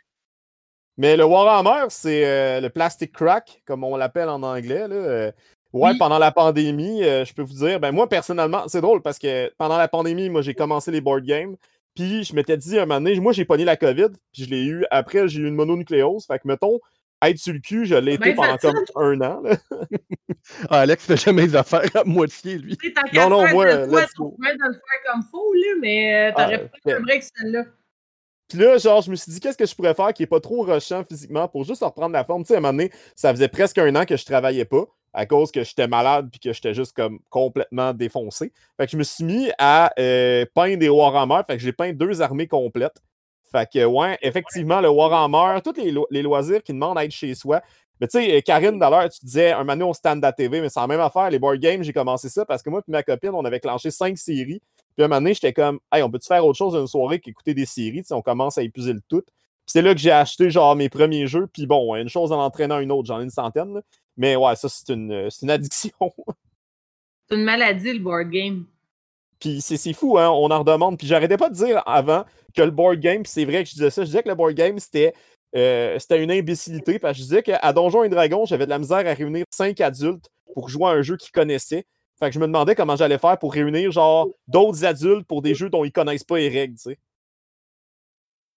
Mais le Warhammer, c'est euh, le plastic crack, comme on l'appelle en anglais. Là. Euh, ouais,
Oui.
pendant la pandémie, euh, je peux vous dire, ben moi personnellement, c'est drôle parce que pendant la pandémie, moi j'ai commencé les board games. Puis je m'étais dit un moment donné, moi j'ai pogné la COVID, puis je l'ai eu. Après, j'ai eu une mononucléose. Fait que mettons, être sur le cul, je l'ai été
Ben,
pendant comme un an. là.
Ah, Alex fait jamais les affaires à moitié, lui.
Non, non, moi,
tu pourrais de le faire comme faux, là, mais euh,
Ah,
t'aurais pris
fait-
un break celle-là.
Puis là, genre, je me suis dit, qu'est-ce que je pourrais faire qui est pas trop rushant physiquement pour juste reprendre la forme? Tu sais, à un moment donné, ça faisait presque un an que je travaillais pas à cause que j'étais malade puis que j'étais juste comme complètement défoncé. Fait que je me suis mis à euh, peindre des Warhammer. Fait que j'ai peint deux armées complètes. Fait que, ouais, effectivement, le Warhammer, tous les, lo- les loisirs qui demandent à être chez soi. Mais tu sais, Karine, d'ailleurs, tu disais, un moment donné, on stand à TV, mais c'est la même affaire. Les board games, j'ai commencé ça parce que moi et ma copine, on avait clenché cinq séries. Puis un moment donné, j'étais comme, hey, on peut-tu faire autre chose d'une soirée qu'écouter des séries? Tu sais, on commence à épuiser le tout. Puis c'est là que j'ai acheté, genre, mes premiers jeux. Puis bon, une chose en entraînant une autre, j'en ai une centaine. là. Mais ouais, ça, c'est une, c'est une addiction.
C'est une maladie, le board game.
Puis c'est fou, hein, on en redemande. Puis j'arrêtais pas de dire avant que le board game, c'est vrai que je disais ça, je disais que le board game, c'était euh, c'était une imbécilité, parce que je disais qu'à Donjons et Dragons, j'avais de la misère à réunir cinq adultes pour jouer à un jeu qu'ils connaissaient. Fait que je me demandais comment j'allais faire pour réunir genre d'autres adultes pour des jeux dont ils connaissent pas les règles, tu sais.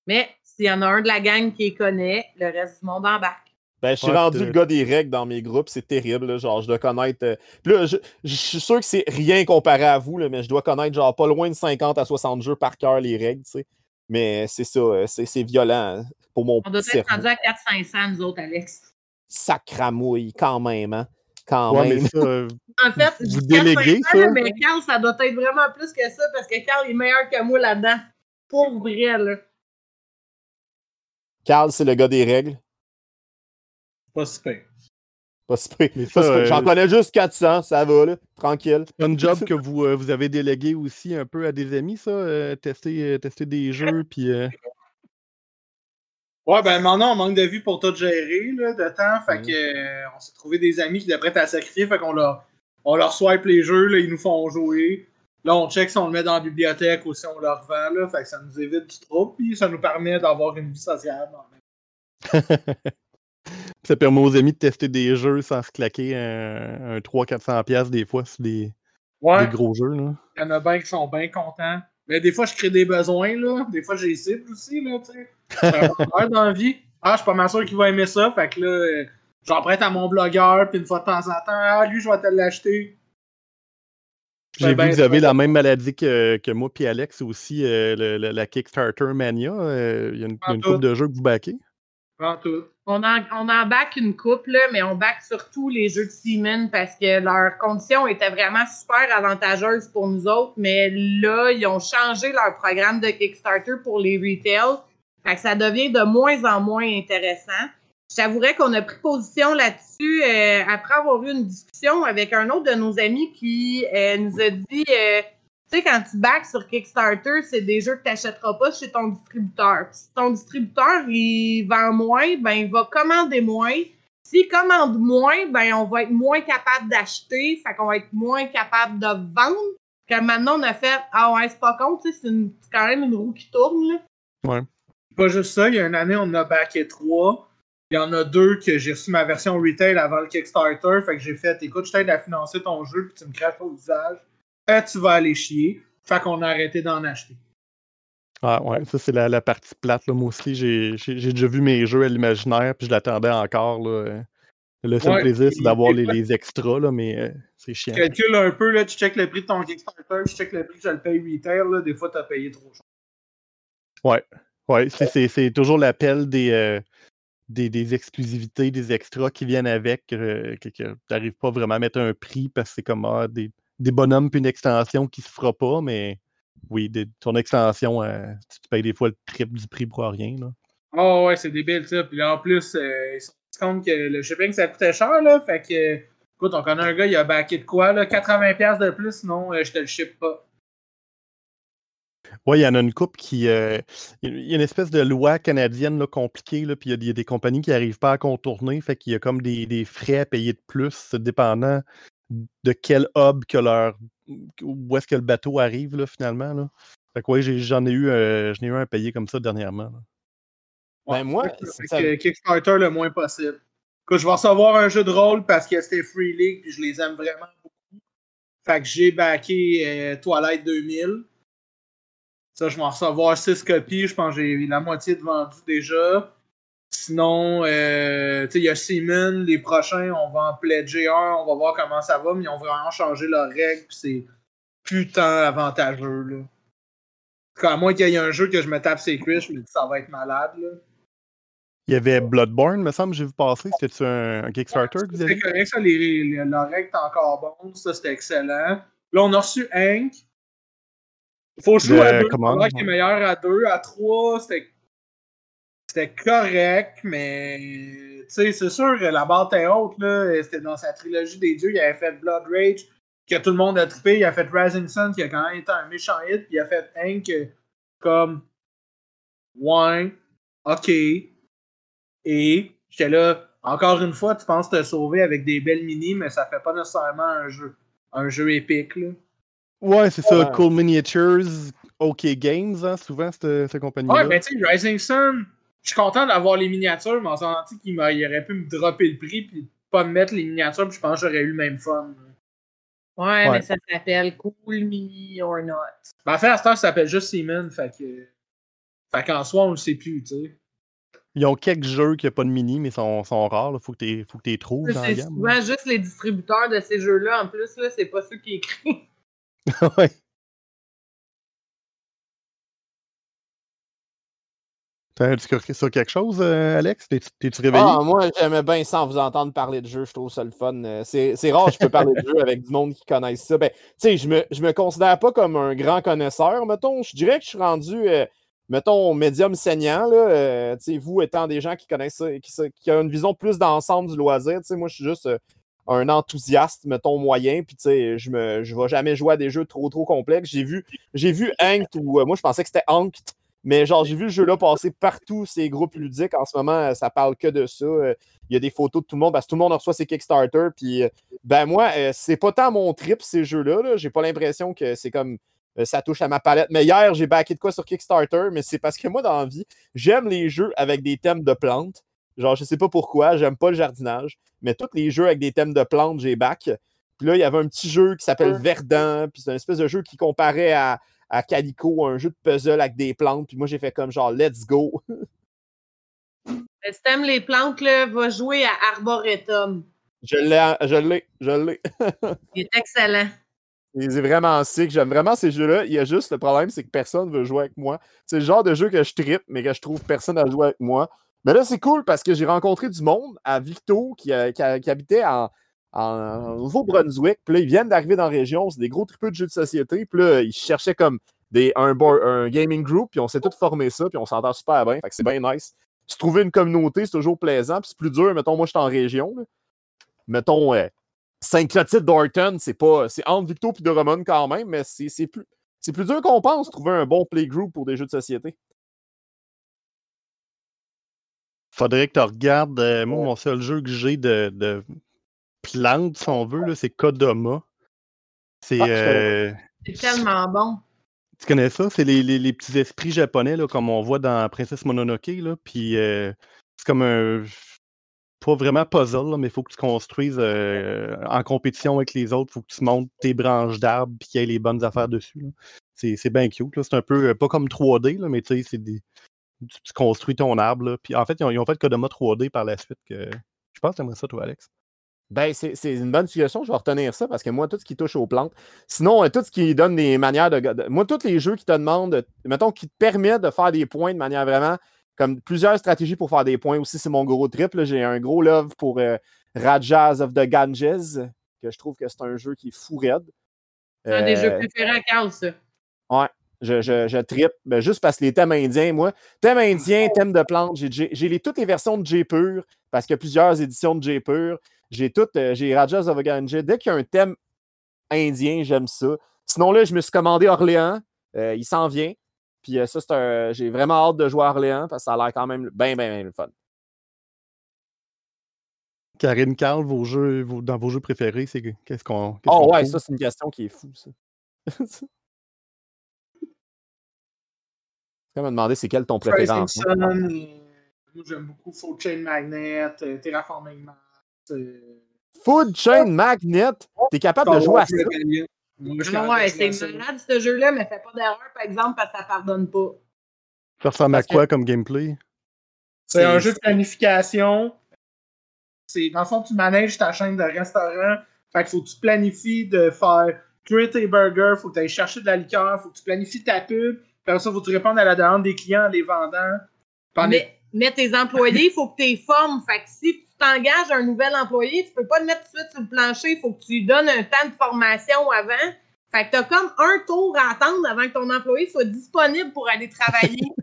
Mais s'il y en a un de la gang qui les connaît, le reste du monde embarque.
Ben, je suis
Ouais,
rendu le gars des règles dans mes groupes, c'est terrible, là, genre je dois connaître. euh, Puis là, je, je suis sûr que c'est rien comparé à vous, là, mais je dois connaître genre pas loin de 50 à 60 jeux par cœur les règles, tu sais. Mais c'est ça, euh, c'est c'est violent hein, pour mon
On doit être rendu à 400-500, nous autres, Alex.
Sacramouille, quand même, hein. Quand
Ouais,
même.
ça, euh,
En fait,
Vous déléguez
400,
ça?
Mais Carl, ça doit être vraiment plus que ça parce que Carl est meilleur que moi là-dedans. Pour vrai, là.
Carl, c'est le gars des règles.
Pas super.
Pas si pire, pas
ça,
si pire. J'en
euh,
connais juste 400, ça va, là. Tranquille.
c'est un job que vous, euh, vous avez délégué aussi un peu à des amis, ça, euh, tester, euh, tester des jeux, puis euh,
Ouais, ben maintenant, on manque de vie pour tout gérer, là, de temps. Fait
Mhm.
que, euh, on s'est trouvé des amis qui étaient prêts à sacrifier. Fait qu'on leur, on leur swipe les jeux, là, ils nous font jouer. Là, on check si on le met dans la bibliothèque ou si on le revend, là. Fait que ça nous évite du trouble, puis ça nous permet d'avoir une vie sociale.
ça permet aux amis de tester des jeux sans se claquer un, un 300-400$ piastres des fois sur des,
Ouais,
des gros jeux. Là.
il y en a bien qui sont bien contents. Mais des fois, je crée des besoins, là. Des fois, j'ai les cibles aussi, là, tu sais. Dans la vie. Ah, je suis pas mal sûr qu'il va aimer ça. Fait que là, euh, j'en prête à mon blogueur, puis une fois de temps en temps, ah, lui, je vais te l'acheter.
J'ai
Ben,
vu
ben,
que vous avez la même maladie que, que moi puis Alex aussi, euh, le- le- la Kickstarter Mania. euh, Il y a une, une couple de jeux que vous backez?
On en, on back une couple, là, mais on back surtout les jeux de Seaman parce que leurs conditions étaient vraiment super avantageuses pour nous autres. Mais là, ils ont changé leur programme de Kickstarter pour les retail. Fait que ça devient de moins en moins intéressant. Je t'avouerais qu'on a pris position là-dessus euh, après avoir eu une discussion avec un autre de nos amis qui euh, nous a dit euh, tu sais, quand tu backs sur Kickstarter, c'est des jeux que tu n'achèteras pas chez ton distributeur. Puis Si ton distributeur il vend moins, ben il va commander moins. S'il commande moins, ben on va être moins capable d'acheter, fait qu'on va être moins capable de vendre. Que maintenant on a fait Ah ouais, c'est pas con, tu sais, c'est quand même une roue qui tourne là.
Pas juste ça, il y a une année, on en a backé trois. Il y en a deux que j'ai reçu ma version retail avant le Kickstarter. Fait que j'ai fait écoute, je t'aide à financer ton jeu, puis tu me craches au visage. Tu vas aller chier. Fait qu'on a arrêté d'en acheter.
Ah ouais, ça c'est la, la partie plate. Là. Moi aussi, j'ai déjà vu mes jeux à l'imaginaire, puis je l'attendais encore. Là. Le seul
Ouais,
plaisir, c'est d'avoir les, les extras, là, mais euh, c'est chiant.
Tu calcules un peu, là, tu check le prix de ton Kickstarter, tu check le prix que je le paye retail, là, des fois t'as payé trop cher.
Ouais, c'est- c'est c'est toujours l'appel des, euh, des, des exclusivités, des extras qui viennent avec, euh, que, tu n'arrives pas vraiment à mettre un prix parce que c'est comme ah, des, des bonhommes puis une extension qui se fera pas, mais oui, des- ton extension, euh, tu payes des fois le triple du prix pour rien. Là.
Oh ouais, c'est débile ça. Puis là, en plus, euh, ils se rendent compte que le shipping ça coûtait cher, là. Fait que, écoute, on connaît un gars, il a backé de quoi, là? 80$ de plus, sinon euh, je te le ship pas.
Oui, il y en a une coupe qui. euh, Il y a une espèce de loi canadienne là, compliquée, là, puis il y a des- il y, a des compagnies qui n'arrivent pas à contourner, fait qu'il y a comme des, des frais à payer de plus, dépendant de quel hub que leur. où est-ce que le bateau arrive, là, finalement. Là. Fait que oui, j'en ai, eu, euh, j'en ai eu un à payer comme ça dernièrement. là.
Ben, moi, c'est-
fait
ça-
que Kickstarter le moins possible. Écoute, je vais recevoir un jeu de rôle parce que c'était Free League puis je les aime vraiment beaucoup. Fait que j'ai backé euh, Twilight 2000. Ça, je vais en recevoir 6 copies. Je pense que j'ai la moitié de vendu déjà. Sinon, euh, tu sais, il y a Simon. Les prochains, on va en pledger un. On va voir comment ça va. Mais ils ont vraiment changé leurs règles. Puis c'est putain avantageux, là. En tout cas, À moins qu'il y ait un jeu que je me tape ses cuisses, je me dis ça va être malade, là.
Il y avait Bloodborne, me semble, j'ai vu passer. C'était-tu un, un Kickstarter que vous avez
C'était correct, ça, les, les, leur règle est encore bonne, ça c'était excellent. Là, on a reçu Hank. Faut jouer à deux, est
ouais.
meilleur à deux, à trois, c'était c'était correct, mais tu sais, c'est sûr, la barre était haute, là. C'était dans sa trilogie des dieux, il avait fait Blood Rage, que tout le monde a trippé, il a fait Rising Sun, qui a quand même été un méchant hit, puis il a fait Hank comme Ouais, ok. Et j'étais là, encore une fois, tu penses te sauver avec des belles mini, mais ça fait pas nécessairement un jeu, un jeu épique. Là.
Ouais, c'est ça. Cool Miniatures, OK Games, hein, souvent, cette, cette compagnie-là.
Ouais, ben tu sais, Rising Sun, je suis content d'avoir les miniatures, mais en s'en dit qu'il aurait pu me dropper le prix puis pas me mettre les miniatures, puis je pense que j'aurais eu le même fun.
Ouais,
Ouais.
mais ça s'appelle Cool Mini or Not.
Ben, en fait, à cette heure, ça s'appelle juste Seaman, fait que. Fait qu'en soi, on le sait plus, tu sais.
Ils ont quelques jeux qui n'ont pas de mini, mais sont, sont rares. Il faut que tu les trouves dans la
C'est
gamme.
souvent juste les distributeurs de ces jeux-là. En plus, là, c'est pas ceux qui écrivent.
ouais. Cru sur quelque chose, euh, Alex? T'es- T'es-tu réveillé?
Ah, moi, j'aimais bien sans vous entendre parler de jeu. Je trouve ça le fun. Euh, C'est rare je peux parler de jeu avec du monde qui connaisse ça. Ben, tu sais, je me, je me considère pas comme un grand connaisseur, mettons. Je dirais que je suis rendu, euh, mettons, médium saignant. Là. Tu sais, vous étant des gens qui connaissent ça, qui, ont une vision plus d'ensemble du loisir. Tu sais, moi, je suis juste un enthousiaste, mettons, moyen. Puis, tu sais, je ne vais jamais jouer à des jeux trop, trop complexes. J'ai vu, vu ou moi, je pensais que c'était Anked. Mais genre, j'ai vu le jeu-là passer partout, ces groupes ludiques. En ce moment, euh, ça parle que de ça. Euh, Il y a des photos de tout le monde parce que tout le monde reçoit ses Kickstarter. Puis, euh, ben moi, c'est pas tant mon trip, ces jeux-là. -là, j'ai pas l'impression que c'est comme ça touche à ma palette. Mais hier, j'ai backé de quoi sur Kickstarter, mais c'est parce que moi, dans la vie, j'aime les jeux avec des thèmes de plantes. Genre, je sais pas pourquoi, j'aime pas le jardinage, mais tous les jeux avec des thèmes de plantes, j'ai back. Puis là, il y avait un petit jeu qui s'appelle Verdant, puis c'est un espèce de jeu qui comparait à, à Calico, un jeu de puzzle avec des plantes. Puis moi, j'ai fait comme genre, let's go.
Si t'aimes les plantes, là, va jouer à Arboretum.
Je l'ai, je l'ai, je l'ai.
Il est excellent.
C'est vraiment sick. J'aime vraiment ces jeux-là. Il y a juste le problème, c'est que personne ne veut jouer avec moi. C'est le genre de jeu que je trippe, mais que je trouve personne à jouer avec moi. Mais là, c'est cool parce que j'ai rencontré du monde à Victo qui, euh, qui, qui habitait en, en Nouveau-Brunswick. Puis là, ils viennent d'arriver dans la région. C'est des gros tripeux de jeux de société. Puis là, ils cherchaient comme des, un, board- un gaming group. Puis on s'est tous formés ça. Puis on s'entend super bien. Fait que c'est bien nice. Se trouver une communauté, c'est toujours plaisant. Puis c'est plus dur. Mettons, moi, je suis en région. là. Mettons, euh, Saint-Clotilde d'Orton, c'est pas. C'est entre Victo et de Romane quand même, mais c'est c'est plus. C'est plus dur qu'on pense, trouver un bon playgroup pour des jeux de société.
Faudrait que tu regardes. euh, moi, mon seul jeu que j'ai de, de plantes, si on veut, là, c'est Kodama. C'est.
Ah,
euh,
tellement bon.
tu connais ça? C'est les, les- les petits esprits japonais, là, comme on voit dans Princesse Mononoke. Là, puis euh, c'est comme un. Pas vraiment puzzle, là, mais il faut que tu construises euh, en compétition avec les autres. Il faut que tu montes tes branches d'arbres et qu'il y ait les bonnes affaires dessus. C'est c'est bien cute. là. C'est un peu pas comme 3D, là, mais tu sais, c'est des. Tu, tu construis ton arbre. Puis en fait, ils ont, ils ont fait Kodama 3D par la suite. Que... Je pense que t'aimerais ça, toi, Alex.
Ben, c'est une bonne suggestion. Je vais retenir ça parce que moi, tout ce qui touche aux plantes. Sinon, euh, tout ce qui donne des manières de. de- moi, tous les jeux qui te demandent, de- mettons, qui te permettent de faire des points de manière vraiment. Comme plusieurs stratégies pour faire des points aussi, c'est mon gros trip. J'ai un gros love pour euh, Rajas of the Ganges, que je trouve que c'est un jeu qui est fou raide.
C'est un des jeux
Euh,
préférés à Carl, ça.
Je, je, je trippe, ben, juste parce que les thèmes indiens, moi, thème indien, thème de plantes, j'ai- les, toutes les versions de J Pur, parce qu'il y a plusieurs éditions de J Pur. J'ai toutes, euh, j'ai Rajas of Ganja. Dès qu'il y a un thème indien, j'aime ça. Sinon, là, je me suis commandé Orléans. Euh, il s'en vient. Puis euh, ça, c'est un. J'ai vraiment hâte de jouer à Orléans parce que ça a l'air quand même bien, bien, bien le fun.
Karine Carl, vos jeux, vos- dans vos jeux préférés, c'est que- qu'est-ce qu'on.
Oh ouais,
trouve?
ça, c'est une question qui est fou, ça. c'est comme me demander c'est quel ton préféré
moi j'aime beaucoup Full Chain Magnet, euh, Terraforming Mars.
Food Chain Magnet, t'es capable de jouer à ça?
Rebellion. Moi, je suis
Non,
capable de
ouais, c'est malade ce jeu-là, mais fais pas d'erreur, par exemple, parce que ça pardonne pas.
Ça ressemble
Parce
à quoi comme gameplay?
C'est un jeu de planification. C'est dans le fond, tu manèges ta chaîne de restaurants. Fait qu'il faut que tu planifies de faire cuire tes burgers, faut que tu ailles chercher de la liqueur, faut que tu planifies ta pub. Puis ça, faut que tu répondes à la demande des clients en les vendant. Pendant-
Mais, mais tes employés, il faut que tu les formes. Fait que si tu t'engages un nouvel employé, tu peux pas le mettre tout de suite sur le plancher. Il faut que tu lui donnes un temps de formation avant. Fait que tu as comme un tour à attendre avant que ton employé soit disponible pour aller travailler.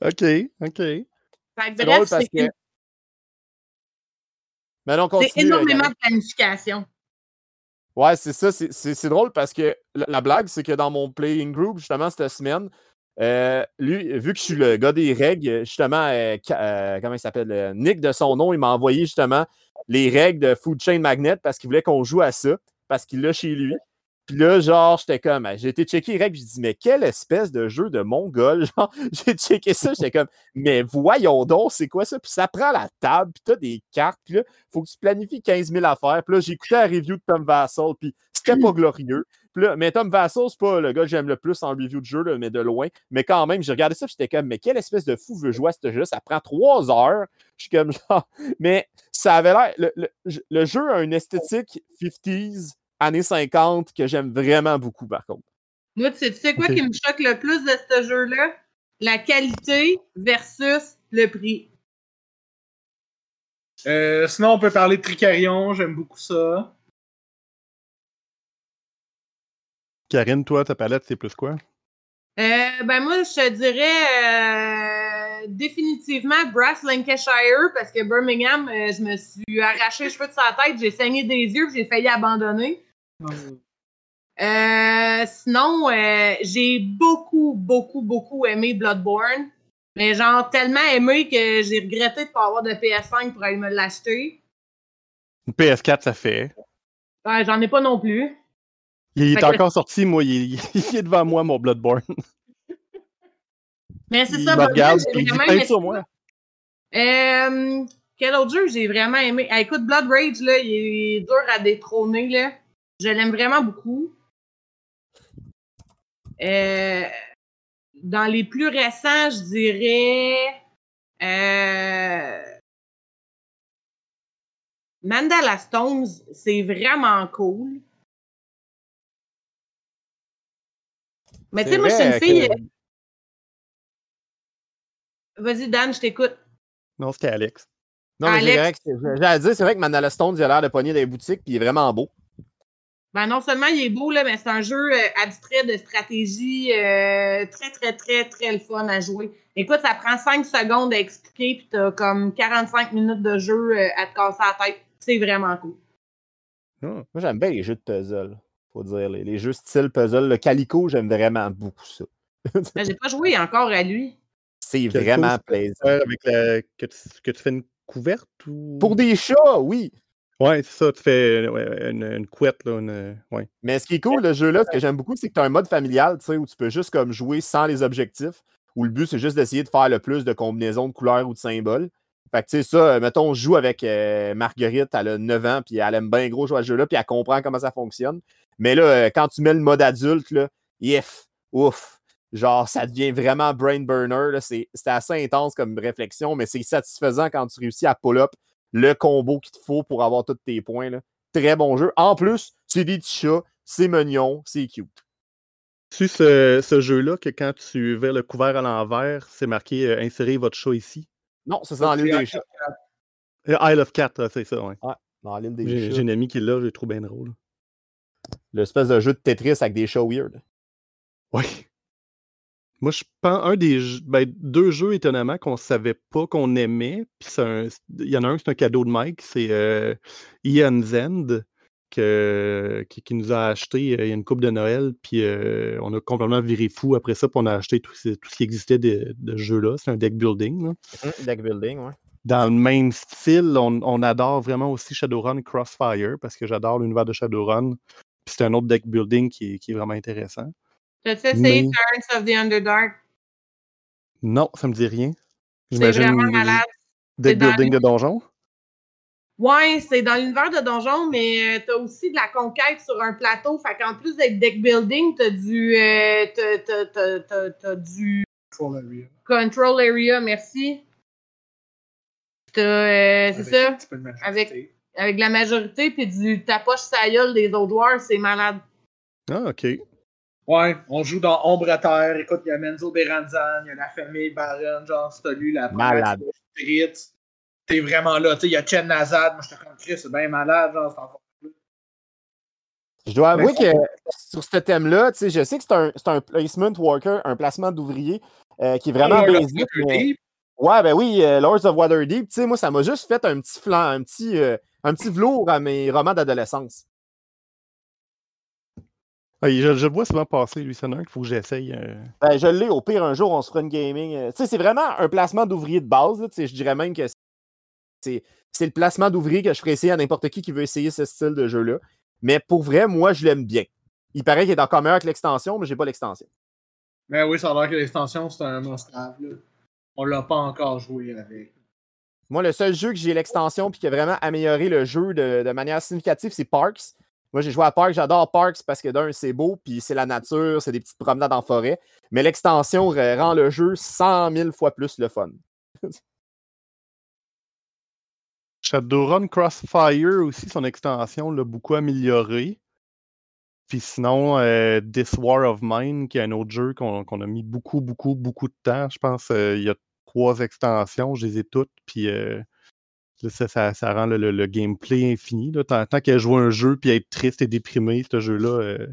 Ok, ok.
Fait que
C'est
bref,
drôle parce
c'est
que. Mais non,
c'est énormément de planification.
Ouais, c'est ça. c'est- C'est c'est drôle parce que la, la blague, c'est que dans mon playing group, justement, cette semaine, euh, lui, vu que je suis le gars des règles, justement, euh, euh, comment il s'appelle Nick de son nom, il m'a envoyé justement les règles de Food Chain Magnet parce qu'il voulait qu'on joue à ça, parce qu'il l'a chez lui. Puis là, genre, j'étais comme, ah, j'ai été checker les règles, j'ai dit, mais quelle espèce de jeu de mongol, genre, j'ai checké ça, j'étais comme, mais voyons donc, c'est quoi ça? Puis ça prend la table, puis t'as des cartes, puis là, faut que tu planifies 15 000 affaires. Puis là, j'ai écouté la review de Tom Vassal, puis c'était pas glorieux. Là, mais Tom Vassal, c'est pas le gars que j'aime le plus en review de jeu, là, mais de loin. Mais quand même, j'ai regardé ça, j'étais comme, mais quelle espèce de fou veut jouer à ce jeu-là? Ça prend trois heures. Je suis comme, genre, mais ça avait l'air, le, le- le jeu a une esthétique 50s, années 50 que j'aime vraiment beaucoup, par contre.
Moi, tu sais, tu sais quoi qui me choque le plus de ce jeu-là? La qualité versus le prix.
Euh, sinon, on peut parler de Tricarion, j'aime beaucoup ça.
Karine, toi, ta palette, c'est plus quoi?
Euh, ben moi, je te dirais euh, définitivement Brass Lancashire parce que Birmingham, euh, je me suis arraché les cheveux de sa tête, j'ai saigné des yeux, puis j'ai failli abandonner. Euh, sinon, euh, j'ai beaucoup, beaucoup, beaucoup aimé Bloodborne. Mais genre tellement aimé que j'ai regretté de ne pas avoir de PS5 pour aller me l'acheter.
Une PS4, ça fait.
Ouais, J'en ai pas non plus.
Il est
que-
encore sorti, moi, il est, il est devant moi, mon Bloodborne.
Mais c'est ça, Bloodborne, j'ai vraiment aimé
sur moi.
Euh, quel autre jeu j'ai vraiment aimé? Ah, écoute, Blood Rage, là, il est dur à détrôner. Là. Je l'aime vraiment beaucoup. Euh, dans les plus récents, je dirais. Euh, Mandala Stones, c'est vraiment cool. Mais tu sais, moi, je suis une fille.
que-
Vas-y, Dan, je t'écoute.
Non, c'était Alex.
Non, mais
Alex.
c'est vrai que c'est- j'allais dire, c'est vrai que Mandala Stone, il a l'air de pogner dans les boutiques, puis il est vraiment beau.
Ben non seulement il est beau, là, mais c'est un jeu euh, abstrait de stratégie euh, très, très, très, très le fun à jouer. Écoute, ça prend 5 secondes à expliquer, puis t'as comme 45 minutes de jeu euh, à te casser la tête. C'est vraiment cool.
Moi, j'aime bien les jeux de puzzle, faut dire. Les, les jeux style puzzle. Le Calico, j'aime vraiment beaucoup ça.
Mais j'ai pas joué encore à lui.
C'est vraiment plaisant.
Avec la... que, tu... que tu fais une couverte ou?
Pour des chats, oui.
Ouais, c'est ça, tu fais ouais, une, une couette, là. Une... Ouais.
Mais ce qui est cool, le jeu-là, ce que j'aime beaucoup, c'est que tu as un mode familial, tu sais, où tu peux juste comme jouer sans les objectifs, où le but, c'est juste d'essayer de faire le plus de combinaisons de couleurs ou de symboles. Fait que, tu sais, ça, euh, mettons, on joue avec euh, Marguerite, elle a 9 ans, puis elle aime bien gros jouer à ce jeu-là, puis elle comprend comment ça fonctionne. Mais là, euh, quand tu mets le mode adulte, là, if, ouf, genre, ça devient vraiment brain burner. là. C'est c'est assez intense comme réflexion, mais c'est satisfaisant quand tu réussis à pull-up le combo qu'il te faut pour avoir tous tes points. Là. Très bon jeu. En plus, c'est des petits chats, c'est mignon, c'est cute.
Tu ce, ce jeu-là, que quand tu vers le couvert à l'envers, c'est marqué euh, Insérez votre chat ici?
Non, ça, c'est dans l'île des chats.
Euh, Isle of Cat, là, c'est ça, ouais.
Dans l'île des
J'ai
chats.
j'ai un ami qui l'a, j'ai trouvé bien drôle.
L'espèce de jeu de Tetris avec des chats weird.
Oui. Moi, je pense un des ben, deux jeux étonnamment qu'on savait pas qu'on aimait. Puis il y en a un, c'est un cadeau de Mike, c'est euh, Ian Zend que, qui, qui nous a acheté euh, il y a une coupe de Noël. Puis euh, on a complètement viré fou après ça. Puis on a acheté tout, ce tout ce qui existait de, de ce jeu-là. C'est un deck building. là.
Deck building, ouais.
Dans le même style, on, on adore vraiment aussi Shadowrun Crossfire parce que j'adore l'univers de Shadowrun. Puis c'est un autre deck building qui est, qui est vraiment intéressant.
T'as-tu essayé
Mais-
Terrence of the Underdark?
Non, ça me dit rien.
C'est
J'imagine
vraiment malade.
deck building de donjon.
Ouais, c'est dans l'univers de donjon, mais euh, t'as aussi de la conquête sur un plateau. Fait qu'en plus d'être deck building, t'as du, euh, t'as, t'as- t'as- t'as- t'as du
Control area.
control area, merci. T'as, euh, c'est
Avec
ça,
un petit peu de majesté.
Avec- avec la majorité, puis du tapoche sa gueule des autres joueurs, c'est malade.
Ah, ok.
Ouais, on joue dans Ombre à Terre. Écoute, il y a Menzo Beranzan, il y a la famille Baron, genre, si t'as lu la première
Malade.
Spirit, T'es vraiment là. Tu sais, il y a Chen Nazad. Moi, j'étais comme Chris, c'est bien malade, genre, c'est encore plus.
Je dois avouer que sur ce thème-là, tu sais, je sais que c'est un, c'est un placement worker, un placement d'ouvrier euh, qui est vraiment
Lord of
basique. mais-
Waterdeep,
Ouais, ben oui, euh, Lords of Waterdeep, tu sais, moi, ça m'a juste fait un petit flanc, un petit, euh, un petit velours à mes romans d'adolescence.
Ah, je, vois souvent passer, lui, c'est un qu'il faut que j'essaye. euh.
Ben, je l'ai, au pire, un jour, on se fera une gaming. euh, Tu sais, c'est vraiment un placement d'ouvrier de base, là, tu sais, je dirais même que c'est c'est le placement d'ouvrier que je ferais essayer à n'importe qui qui veut essayer ce style de jeu-là. Mais pour vrai, moi, je l'aime bien. Il paraît qu'il est encore meilleur que l'extension, mais j'ai pas l'extension.
Mais oui, ça a l'air que l'extension, c'est un must-have. là. On l'a pas encore joué avec.
Moi, le seul jeu que j'ai l'extension puis qui a vraiment amélioré le jeu de, manière significative, c'est Parks. Moi, j'ai joué à Parks, j'adore Parks parce que d'un, c'est beau, puis c'est la nature, c'est des petites promenades en forêt. Mais l'extension euh, rend le jeu 100 000 fois plus le fun.
Shadowrun Crossfire aussi, son extension l'a beaucoup amélioré. Puis sinon, euh, This War of Mine, qui est un autre jeu qu'on a mis beaucoup, beaucoup, beaucoup de temps. Je pense euh, il y a trois extensions, je les ai toutes. Puis euh, ça, ça, ça rend le, le- le gameplay infini. Là. Tant, tant qu'à jouer un jeu puis être triste et déprimé, ce jeu-là euh,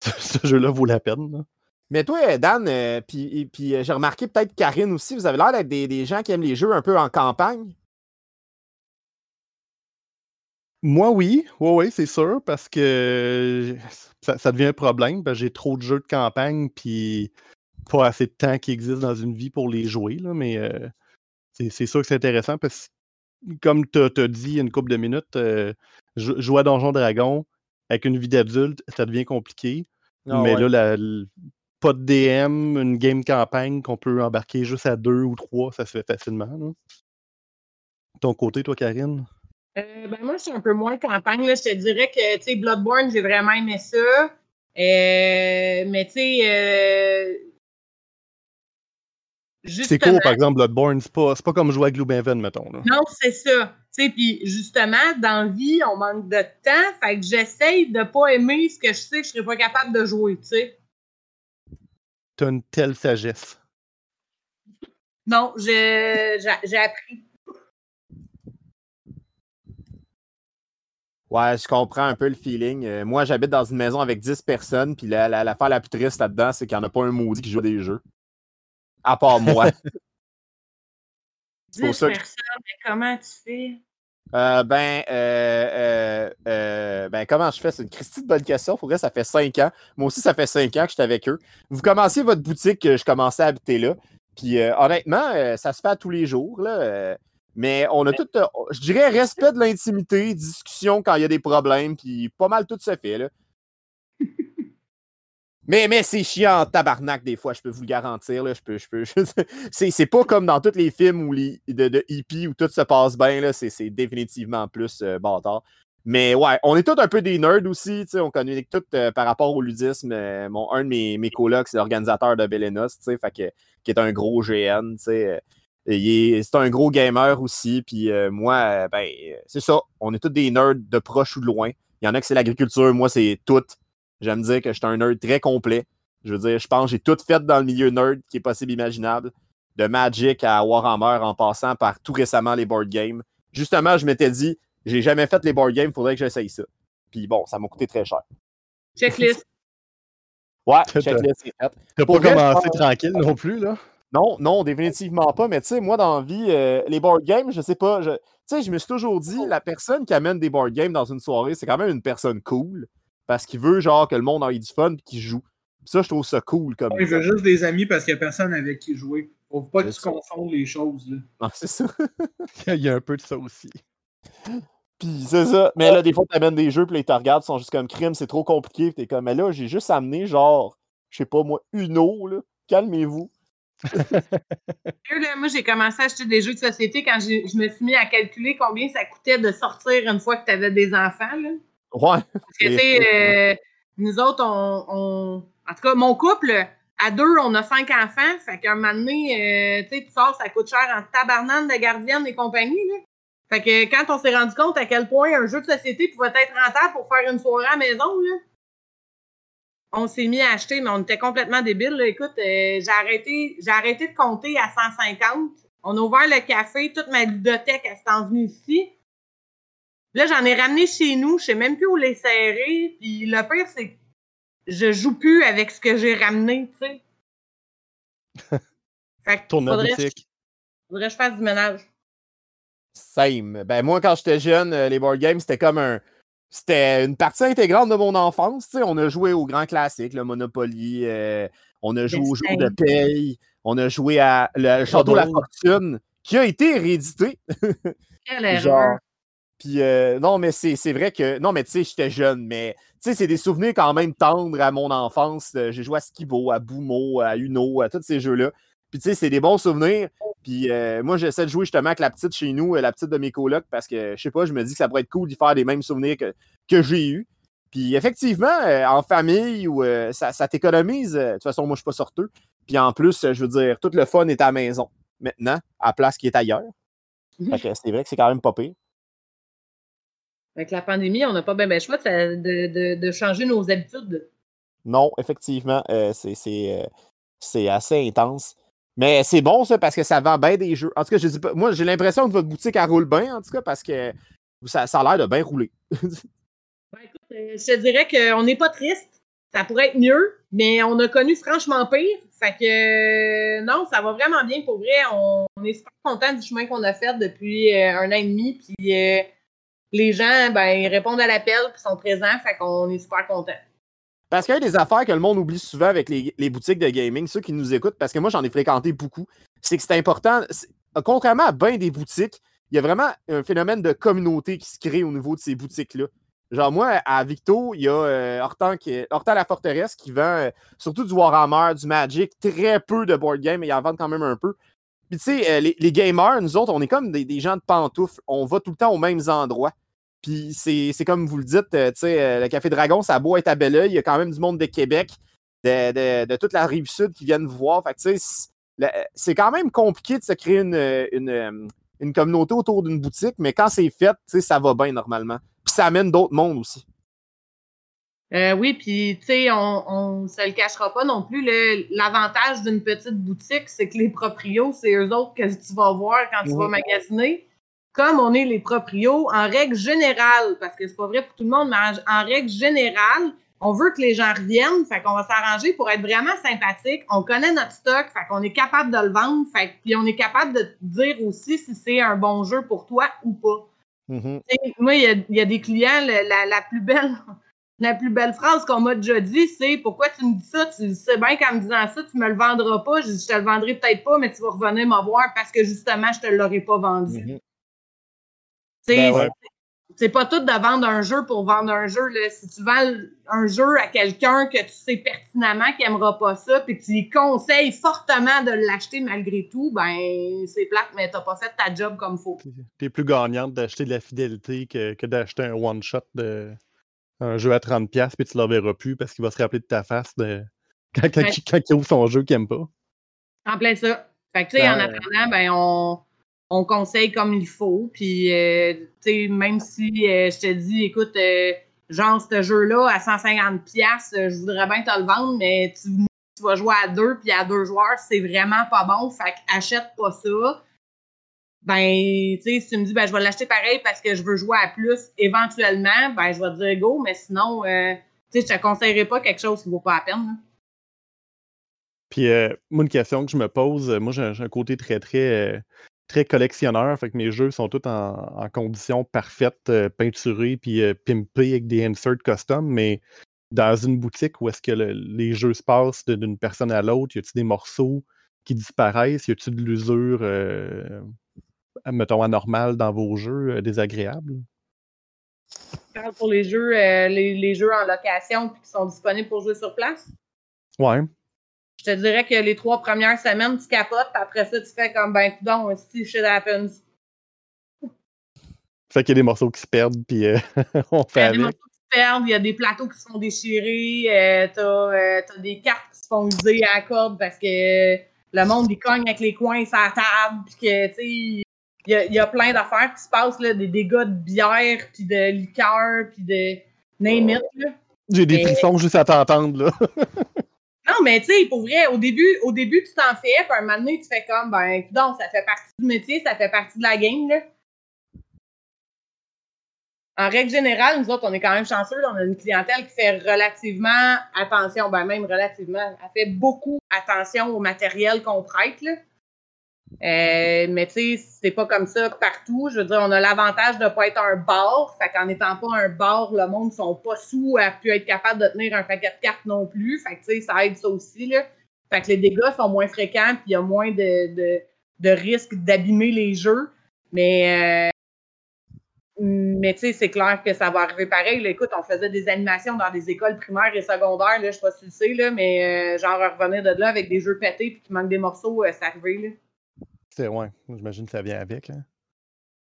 ce jeu-là vaut la peine. là.
Mais toi, Dan, euh, puis j'ai remarqué peut-être Karine aussi, vous avez l'air d'être des, des gens qui aiment les jeux un peu en campagne.
Moi, oui, oui, oui, c'est sûr, parce que ça, ça devient un problème. J'ai trop de jeux de campagne, puis pas assez de temps qui existe dans une vie pour les jouer, là, mais euh, c'est c'est sûr que c'est intéressant parce que, comme tu as dit il y a une couple de minutes, euh, jou- jouer à Donjon Dragon avec une vie d'adulte, ça devient compliqué.
Ah
mais
ouais.
là, la- pas de DM, une game campagne qu'on peut embarquer juste à deux ou trois, ça se fait facilement. là. Ton côté, toi, Karine?
Euh, ben moi, je suis un peu moins campagne. Là. Je te dirais que, tu sais, Bloodborne, j'ai vraiment aimé ça. Euh, mais, tu sais, euh,
C'est court, par exemple, Bloodborne, c'est pas, c'est pas comme jouer à Gloomhaven, mettons. Là.
non, c'est ça. Tu sais, puis justement, dans la vie, on manque de temps. Fait que j'essaye de pas aimer ce que je sais que je serais pas capable de jouer, tu sais.
T'as une telle sagesse.
Non, j'ai appris.
Ouais, je comprends un peu le feeling. Euh, moi, j'habite dans une maison avec 10 personnes, puis la, la, l'affaire la plus triste là-dedans, c'est qu'il n'y en a pas un maudit qui joue à des jeux. À part moi. pour
10
ça que-
personnes, mais comment tu fais?
Euh, ben, euh, euh, euh, ben, comment je fais? C'est une Christie de bonne question. Faudrait, ça fait 5 ans. Moi aussi, ça fait 5 ans que j'étais avec eux. Vous commenciez votre boutique, je commençais à habiter là. Puis euh, honnêtement, euh, ça se fait à tous les jours. Là, euh, mais on a tout, euh, je dirais, respect de l'intimité, discussion quand il y a des problèmes, puis pas mal tout se fait. Là. Mais, mais c'est chiant en tabarnak des fois, je peux vous le garantir. Là, je peux, je peux, c'est, pas comme dans tous les films où les, de, de hippie où tout se passe bien. C'est, définitivement plus euh, bâtard. Mais ouais, on est tous un peu des nerds aussi. On communique tous euh, par rapport au ludisme. Euh, un de mes, mes colocs, c'est l'organisateur de Belenos, qui est un gros GN. euh, C'est un gros gamer aussi. Puis moi, ben, c'est ça. On est tous des nerds de proche ou de loin. Il y en a que c'est l'agriculture. Moi, c'est tout. J'aime dire que je suis un nerd très complet. Je veux dire, je pense que j'ai tout fait dans le milieu nerd qui est possible imaginable. De Magic à Warhammer en passant par tout récemment les board games. Justement, je m'étais dit, j'ai jamais fait les board games, faudrait que j'essaye ça. Puis bon, ça m'a coûté très cher.
Checklist.
Ouais,
T'as-
checklist, c'est fait.
T'as
Pour
pas
vrai,
commencé
pense-
tranquille non plus, là?
Non, non, définitivement pas. Mais tu sais, moi, dans la vie, euh, les board games, je sais pas. je- Tu sais, je me suis toujours dit, la personne qui amène des board games dans une soirée, c'est quand même une personne cool. Parce qu'il veut, genre, que le monde ait du fun et qu'il joue. Ça, je trouve ça cool comme.
Il veut juste des amis parce qu'il n'y a personne avec qui jouer. Faut pas que tu confondes les choses. Là.
Ah, c'est ça.
Il y a un peu de ça aussi.
Puis c'est ça. Mais là, des fois, tu amènes des jeux, puis regardent, ils sont juste comme crime, c'est trop compliqué. Puis t'es comme, mais là, j'ai juste amené, genre, je sais pas moi, une eau, là. Calmez-vous.
Moi, j'ai commencé à acheter des jeux de société quand je me suis mis à calculer combien ça coûtait de sortir une fois que tu avais des enfants. Là.
Ouais.
Parce que, tu sais, euh, nous autres, on, En tout cas, mon couple, à deux, on a cinq enfants. Fait qu'à un moment donné, euh, tu sais, tu sors, ça coûte cher en tabarnane de gardienne et compagnie. Là. Fait que quand on s'est rendu compte à quel point un jeu de société pouvait être rentable pour faire une soirée à la maison, là, on s'est mis à acheter, mais on était complètement débiles. Écoute, euh, j'ai arrêté, j'ai arrêté de compter à 150. On a ouvert le café, toute ma ludothèque, elle s'est en venue ici. Là, j'en ai ramené chez nous. Je sais même plus où les serrer. Puis le pire, c'est que je joue plus avec ce que j'ai ramené, tu sais. fait que
Tourne
faudrait, que je fasse du ménage.
Same. Ben, moi, quand j'étais jeune, euh, les board games, c'était comme un. C'était une partie intégrante de mon enfance. tu sais. On a joué aux grands classiques, le Monopoly, euh, on a joué au jeu de paye, on a joué à le Château de la. Fortune, qui a été réédité.
Quelle
Genre.
erreur.
Puis euh, non, mais c'est vrai que. Non, mais tu sais, j'étais jeune, mais tu sais, c'est des souvenirs quand même tendres à mon enfance. Euh, j'ai joué à Skibo, à Boumo, à Uno, à tous ces jeux-là. Puis tu sais, c'est des bons souvenirs. Puis euh, moi, j'essaie de jouer justement avec la petite chez nous, la petite de mes colocs, parce que je sais pas, je me dis que ça pourrait être cool d'y faire les mêmes souvenirs que, que j'ai eus. Puis effectivement, en famille, ou ça, ça t'économise. de toute façon, moi, je suis pas sorteux. Puis en plus, je veux dire, tout le fun est à la maison maintenant, à la place qui est ailleurs. Fait que c'est vrai que c'est quand même pas pire.
Avec la pandémie, on n'a pas bien ben choix de, de, changer nos habitudes.
Non, effectivement, euh, euh, c'est assez intense. Mais c'est bon, ça, parce que ça vend bien des jeux. En tout cas, je dis pas, moi, j'ai l'impression que votre boutique, elle roule bien, en tout cas, parce que ça, ça a l'air de bien rouler.
ben, écoute, euh, je te dirais qu'on n'est pas triste. Ça pourrait être mieux, mais on a connu franchement pire. Fait que non, ça va vraiment bien pour vrai. On, est super content du chemin qu'on a fait depuis un an et demi. Puis les gens, ben, ils répondent à l'appel et sont présents, fait qu'on est super contents.
Parce qu'il y a des affaires que le monde oublie souvent avec les, boutiques de gaming, ceux qui nous écoutent, parce que moi j'en ai fréquenté beaucoup, c'est que c'est important. Contrairement à bien des boutiques, il y a vraiment un phénomène de communauté qui se crée au niveau de ces boutiques-là. Genre, moi, à Victo, il y a euh, Hortan, qui la Forteresse qui vend euh, surtout du Warhammer, du Magic, très peu de board game, mais il en vend quand même un peu. Puis, tu sais, euh, les, gamers, nous autres, on est comme des, des, gens de pantoufles. On va tout le temps aux mêmes endroits. Puis c'est comme vous le dites, euh, euh, le Café Dragon, ça a beau être à bel Il y a quand même du monde de Québec, de, toute la rive sud qui viennent voir. Fait c'est quand même compliqué de se créer une, une, communauté autour d'une boutique, mais quand c'est fait, ça va bien normalement. Puis ça amène d'autres mondes aussi.
Euh, oui, puis tu sais, on ne se le cachera pas non plus. L'avantage d'une petite boutique, c'est que les proprios, c'est eux autres que tu vas voir quand tu vas magasiner comme on est les proprios, en règle générale, parce que c'est pas vrai pour tout le monde, mais en, règle générale, on veut que les gens reviennent, fait qu'on va s'arranger pour être vraiment sympathique. On connaît notre stock, fait qu'on est capable de le vendre, fait puis on est capable de dire aussi si c'est un bon jeu pour toi ou pas. Mm-hmm. Moi, il y, a des clients, la, plus belle. La plus belle phrase qu'on m'a déjà dit, c'est pourquoi tu me dis ça? Tu sais bien qu'en me disant ça, tu me le vendras pas. Je, je te le vendrai peut-être pas, mais tu vas revenir me voir parce que justement, je te l'aurais pas vendu. Mm-hmm. Ben c'est pas tout de vendre un jeu pour vendre un jeu. Là. Si tu vends un jeu à quelqu'un que tu sais pertinemment qu'il n'aimera pas ça, puis que tu lui conseilles fortement de l'acheter malgré tout, ben c'est plate, mais t'as pas fait ta job comme faut.
T'es plus gagnante d'acheter de la fidélité que, que d'acheter un one-shot de un jeu à 30$ puis tu ne verras plus parce qu'il va se rappeler de ta face de... quand, quand, il ouvre son jeu qu'il n'aime pas.
En plein ça. Fait que tu sais, en attendant, ben on on conseille comme il faut. Puis, euh, tu sais, même si euh, je te dis, écoute, euh, genre, ce jeu-là, à 150$, je voudrais bien te le vendre, mais tu, vas jouer à deux, puis à deux joueurs, c'est vraiment pas bon. Fait achète pas ça. Ben, tu sais, si tu me dis, ben, je vais l'acheter pareil parce que je veux jouer à plus éventuellement, ben, je vais te dire go, mais sinon, tu sais, je te conseillerais pas quelque chose qui vaut pas la peine.
Puis, moi, une question que je me pose, moi, j'ai un côté très, très très collectionneur, fait que mes jeux sont tous en, conditions parfaites, euh, peinturés puis euh, pimpés avec des inserts custom, mais dans une boutique où est-ce que les jeux se passent d'une personne à l'autre, y a-t-il des morceaux qui disparaissent? Y a-t-il de l'usure, euh, mettons, anormale dans vos jeux, désagréables?
pour les jeux, les, jeux en location qui sont disponibles pour jouer sur place?
Ouais.
Je te dirais que les trois premières semaines, tu capotes, puis après ça, tu fais comme, ben, donc, si shit happens.
Fait qu'il y a des morceaux qui se perdent, puis euh, on fait
Il y a des morceaux qui se perdent, il y a des plateaux qui se font déchirer, euh, euh, t'as des cartes qui se font user à la corde parce que le monde, il cogne avec les coins sur la table, puis que, tu sais, il y, a, y a plein d'affaires qui se passent, là, des dégâts de bière, puis de liqueur, puis de name it, là.
J'ai des frissons juste à t'entendre, là.
Non, mais tu sais, pour vrai, au début, au début, tu t'en fais, puis un moment donné, tu fais comme, ben, donc, ça fait partie du métier, ça fait partie de la game, là. En règle générale, nous autres, on est quand même chanceux. On a une clientèle qui fait relativement attention, ben même relativement, elle fait beaucoup attention au matériel qu'on prête. Là. Euh, mais tu sais, c'est pas comme ça partout. Je veux dire, on a l'avantage de ne pas être un bar. Fait qu'en n'étant pas un bar, le monde ne sont pas sous à pu être capable de tenir un paquet de cartes non plus. Fait que tu sais, ça aide ça aussi. Là. Fait que les dégâts sont moins fréquents puis il y a moins de, de, de risques d'abîmer les jeux. Mais, euh, Mais tu sais, c'est clair que ça va arriver pareil. Écoute, on faisait des animations dans des écoles primaires et secondaires, là, je sais pas si tu le sais, là, mais euh, genre revenir de là avec des jeux pétés puis qu'il manque des morceaux, c'est arrivé. Là.
C'est ouais, j'imagine que ça vient avec. hein.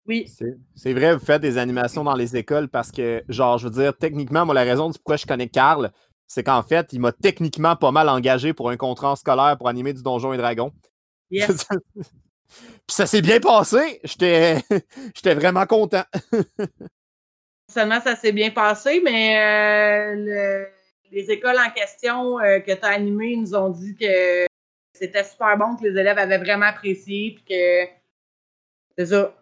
Oui.
C'est vrai, vous faites des animations dans les écoles parce que, genre, je veux dire, techniquement, moi, la raison du pourquoi je connais Carl, c'est qu'en fait, il m'a techniquement pas mal engagé pour un contrat scolaire pour animer du Donjon et Dragon.
Yes.
Puis ça s'est bien passé. J'étais j'étais vraiment content.
Seulement, ça s'est bien passé, mais euh, le- les écoles en question euh, que tu as animées nous ont dit que c'était super bon, que les élèves avaient vraiment apprécié, puis que c'est ça.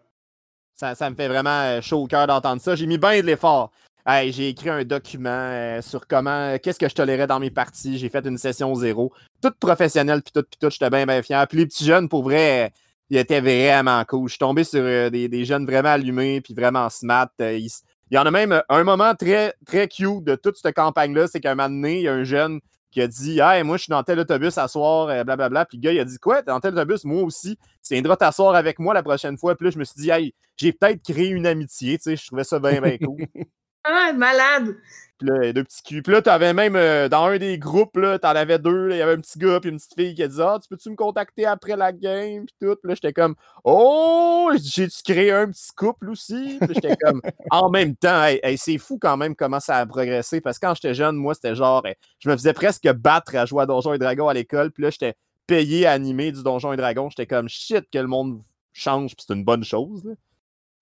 Ça, me fait vraiment euh, chaud au cœur d'entendre ça. J'ai mis bien de l'effort. J'ai écrit un document euh, sur comment, qu'est-ce que je tolérais dans mes parties. J'ai fait une session zéro. Toute professionnelle, puis tout, puis tout. J'étais bien, bien fier. Puis les petits jeunes, pour vrai, euh, ils étaient vraiment cool. Je suis tombé sur euh, des, des jeunes vraiment allumés, puis vraiment smart. Euh, il y en a même euh, un moment très, très cute de toute cette campagne-là. C'est qu'à un moment donné, il y a un jeune qui a dit Hey, moi, je suis dans tel autobus à soir, euh, blablabla. Puis le gars, il a dit Quoi, t'es dans tel autobus? Moi aussi. Tu viendras t'asseoir avec moi la prochaine fois. Puis là, je me suis dit Hey, j'ai peut-être créé une amitié. Tu sais, je trouvais ça bien, bien cool.
Ah, malade!
Puis là, deux petits culs. Puis là, t'avais même euh, dans un des groupes, là, t'en avais deux. Il y avait un petit gars puis une petite fille qui a dit Ah, tu peux-tu me contacter après la game? Puis tout? Puis là, j'étais comme Oh, j'ai-tu créé un petit couple aussi? Puis j'étais comme En même temps, hey, hey, c'est fou quand même comment ça a progressé. Parce que quand j'étais jeune, moi, c'était genre hey, Je me faisais presque battre à jouer à Donjons et Dragons à l'école. Puis là, j'étais payé à animer du Donjon et Dragons. J'étais comme shit que le monde change. Puis c'est une bonne chose. là.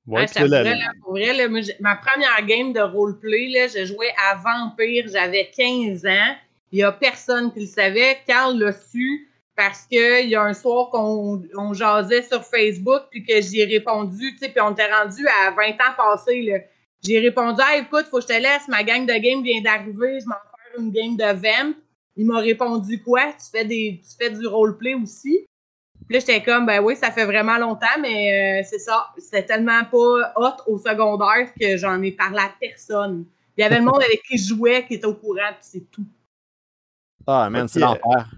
Ouais,
Ah, ça
là,
pour vrai, là, moi, j'ai- ma première game de roleplay, là, je jouais à Vampire, j'avais 15 ans. Il n'y a personne qui le savait. Carl l'a su parce qu'il y a un soir qu'on on jasait sur Facebook puis que j'y ai répondu, tu sais, puis on était rendu à 20 ans passés. J'ai répondu Ah, écoute, faut que je te laisse, ma gang de game vient d'arriver, je m'en faire une game de Vamp. Il m'a répondu quoi? Tu fais des tu fais du roleplay aussi? Puis là, j'étais comme, ben oui, ça fait vraiment longtemps, mais euh, c'est ça. C'était tellement pas hot au secondaire que j'en ai parlé à personne. Il y avait le monde avec qui je jouais qui était au courant, puis c'est tout.
Ah, man, c'est l'enfer.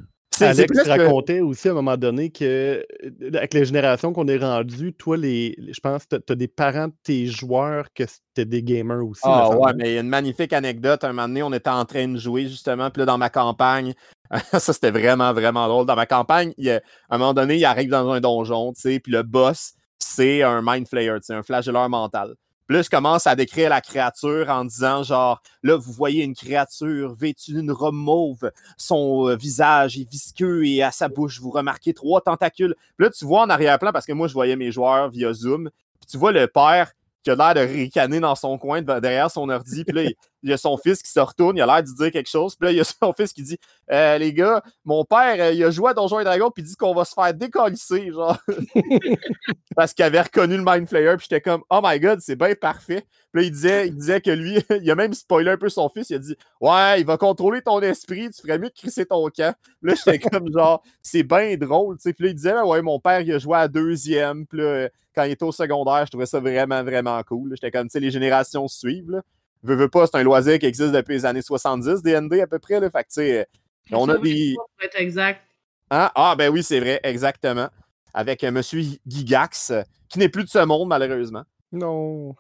Alex
presque-
racontait aussi à un moment donné que, euh, avec les générations qu'on est rendu, toi, les, les- je pense que tu as des parents de tes joueurs que c'était des gamers aussi.
Ah ouais, mais il y a une magnifique anecdote. Un moment donné, on était en train de jouer justement, puis là, dans ma campagne, ça c'était vraiment, vraiment drôle. Dans ma campagne, il y a- à un moment donné, il arrive dans un donjon, tu sais, puis le boss, c'est un mind flayer, tu sais, un flagelleur mental. Puis là, je commence à décrire la créature en disant genre, là, vous voyez une créature vêtue d'une robe mauve, son euh, visage est visqueux et à sa bouche, vous remarquez trois tentacules. Puis là, tu vois en arrière-plan, parce que moi, je voyais mes joueurs via Zoom, puis tu vois le père qui a l'air de ricaner dans son coin de- derrière son ordi. Puis là, il, y a son fils qui se retourne, il a l'air de dire quelque chose. Puis là, il y a son fils qui dit Euh, Les gars, mon père, euh, il a joué à Donjons et Dragons, puis il dit qu'on va se faire décalisser, genre. Parce qu'il avait reconnu le Mind Flayer, puis j'étais comme Oh my god, c'est bien parfait. Puis là, il disait, il disait que lui, il a même spoilé un peu son fils. Il a dit Ouais, il va contrôler ton esprit, tu ferais mieux de crisser ton camp. Puis là, j'étais comme genre, c'est bien drôle, tu sais. Puis là, il disait Ouais, mon père, il a joué à deuxième. Puis là, quand il était au secondaire, je trouvais ça vraiment, vraiment cool. J'étais comme, tu sais, les générations suivent. Là. Veux, veux pas, c'est un loisir qui existe depuis les années 70, DND à peu près. Là. Fait que, tu sais, on a des.
Pour être exact.
Hein? Ah, ben oui, c'est vrai, exactement. Avec euh, Monsieur Gigax, euh, qui n'est plus de ce monde, malheureusement.
Non.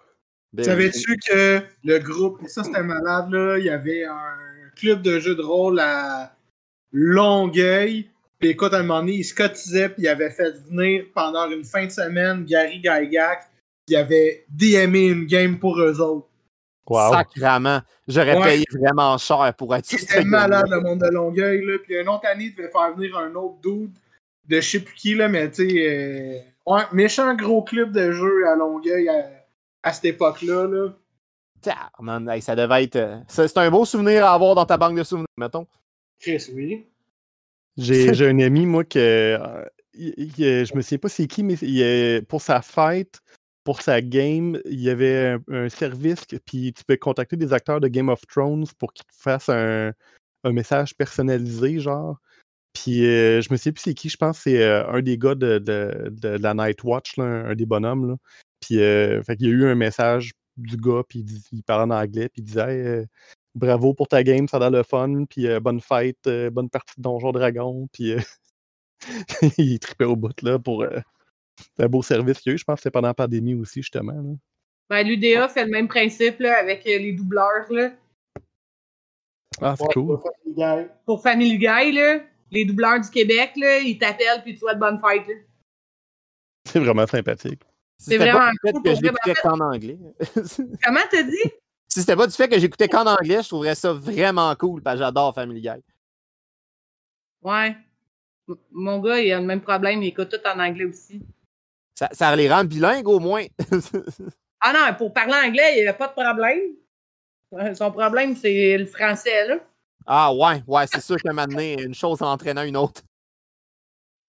Ben.
Savais-tu que le groupe, ça c'était malade, là, il y avait un club de jeux de rôle à Longueuil. Puis écoute, à un moment donné, il se cotisait, puis il avait fait venir pendant une fin de semaine Gary Gygax. Il avait DMé une game pour eux autres.
Wow.
Sacrament. J'aurais
Ouais.
payé vraiment cher pour être
C'était malade le monde de Longueuil. Là. Puis une autre année, il devait faire venir un autre dude de je sais plus qui, là, mais tu sais, euh, ouais, méchant gros club de jeux à Longueuil à, à cette époque-là. Là.
Tabarnak, hey, ça devait être. euh, c'est un beau souvenir à avoir dans ta banque de souvenirs, mettons.
Chris, oui.
J'ai un ami, moi, que. euh, il- il- je me souviens pas c'est qui, mais il, euh, pour sa fête, pour sa game, il y avait un, un service, que- puis tu peux contacter des acteurs de Game of Thrones pour qu'ils te fassent un, un message personnalisé, genre. Puis euh, je me souviens plus c'est qui, je pense que c'est euh, un des gars de, de- de la Night Watch, là, un, un des bonhommes. Là. Puis euh, fait qu'il y a eu un message du gars, puis il, il parlait en anglais, puis il disait Hey, euh, bravo pour ta game, ça a l'air le fun, puis euh, bonne fête, euh, bonne partie de Donjon Dragon, puis euh, il tripait au bout là pour euh, un beau service qu'il y a eu. Je pense que c'était pendant la pandémie aussi, justement. là.
Ben, l'UDA fait le même principe là, avec euh, les doubleurs. Là.
Ah, c'est
Ouais,
cool.
Family Guy.
Pour Family Guy, là, les doubleurs du Québec, là, ils t'appellent puis tu souhaitent bonne fête. là.
C'est vraiment sympathique.
C'est vraiment cool
que
pour
je
en fait-
qu'en anglais.
Comment t'as dit?
Si c'était pas du fait que j'écoutais qu'en anglais, je trouverais ça vraiment cool, parce que j'adore Family Guy.
Ouais. M- Mon gars, il a le même problème, il écoute tout en anglais aussi.
Ça, ça les rend bilingues au moins.
Ah non, pour parler anglais, il n'y a pas de problème. Euh, Son problème, c'est le français, là.
ah ouais, ouais, c'est sûr moment donné, une chose entraînant une autre.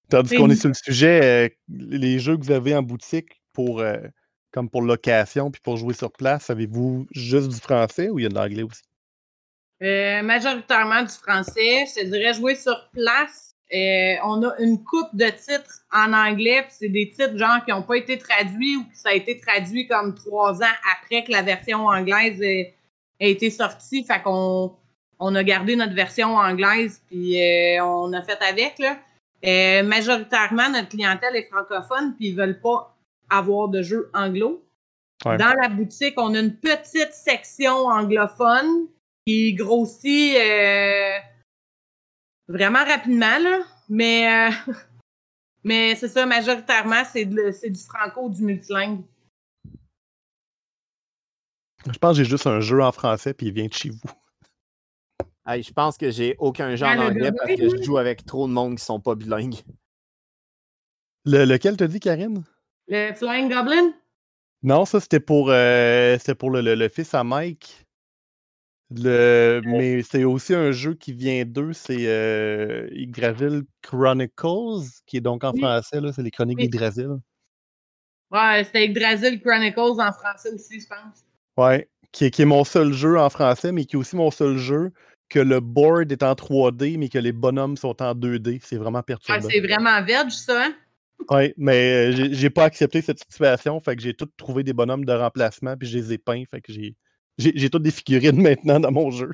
Tandis qu'on est sur le sujet, euh, les jeux que vous avez en boutique pour euh, comme pour location puis pour jouer sur place, avez-vous juste du français ou il y a de l'anglais aussi?
Euh, majoritairement du français. Je te dirais jouer sur place. euh, on a une coupe de titres en anglais, puis c'est des titres genre qui n'ont pas été traduits ou que ça a été traduit comme trois ans après que la version anglaise ait, été sortie. Fait qu'on on a gardé notre version anglaise, puis euh, on a fait avec. Là. Majoritairement, notre clientèle est francophone, puis ils veulent pas avoir de jeux anglo.
Ouais.
Dans la boutique, on a une petite section anglophone qui grossit euh, vraiment rapidement, là. Mais, euh, mais c'est ça, majoritairement, c'est de- c'est du franco ou du multilingue.
Je pense que j'ai juste un jeu en français puis il vient de chez vous.
Hey, je pense que j'ai aucun jeu en anglais parce que je joue avec trop de monde qui sont pas bilingues.
Le- lequel t'as dit, Karine?
Le Flying Goblin?
Non, ça c'était pour euh, c'était pour le, le- le fils à Mike. Le, mais c'est aussi un jeu qui vient d'eux, c'est euh, Yggdrasil Chronicles, qui est donc en
Oui.
français, là, c'est les chroniques
Oui.
d'Yggdrasil.
Ouais, c'était Yggdrasil Chronicles en français aussi, je pense.
Ouais, qui est, qui est mon seul jeu en français, mais qui est aussi mon seul jeu que le board est en 3D, mais que les bonhommes sont en 2D. C'est vraiment
Ouais,
perturbant.
c'est vraiment veg, ça. hein?
Ouais, mais euh, j'ai pas accepté cette situation, fait que j'ai tout trouvé des bonhommes de remplacement, puis je les ai peints, fait que j'ai toutes des figurines maintenant dans mon jeu.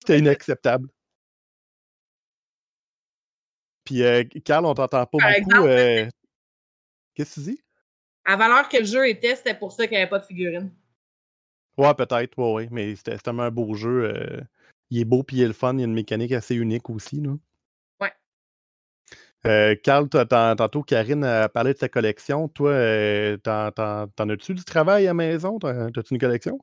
C'était inacceptable. Puis, euh, Carl, on t'entend pas
Par
beaucoup. euh, Qu'est-ce que tu dis?
À valeur que le jeu était, c'était pour ça qu'il n'y avait pas de figurine.
Ouais, peut-être, ouais, ouais, mais c'était tellement un beau jeu. euh, il est beau, puis il est le fun, il y a une mécanique assez unique aussi. Là. Euh, Carl, tantôt, Karine a parlé de sa collection. Toi, euh, t'en, t'en- t'en as-tu du travail à la maison? T'as- T'as-tu une collection?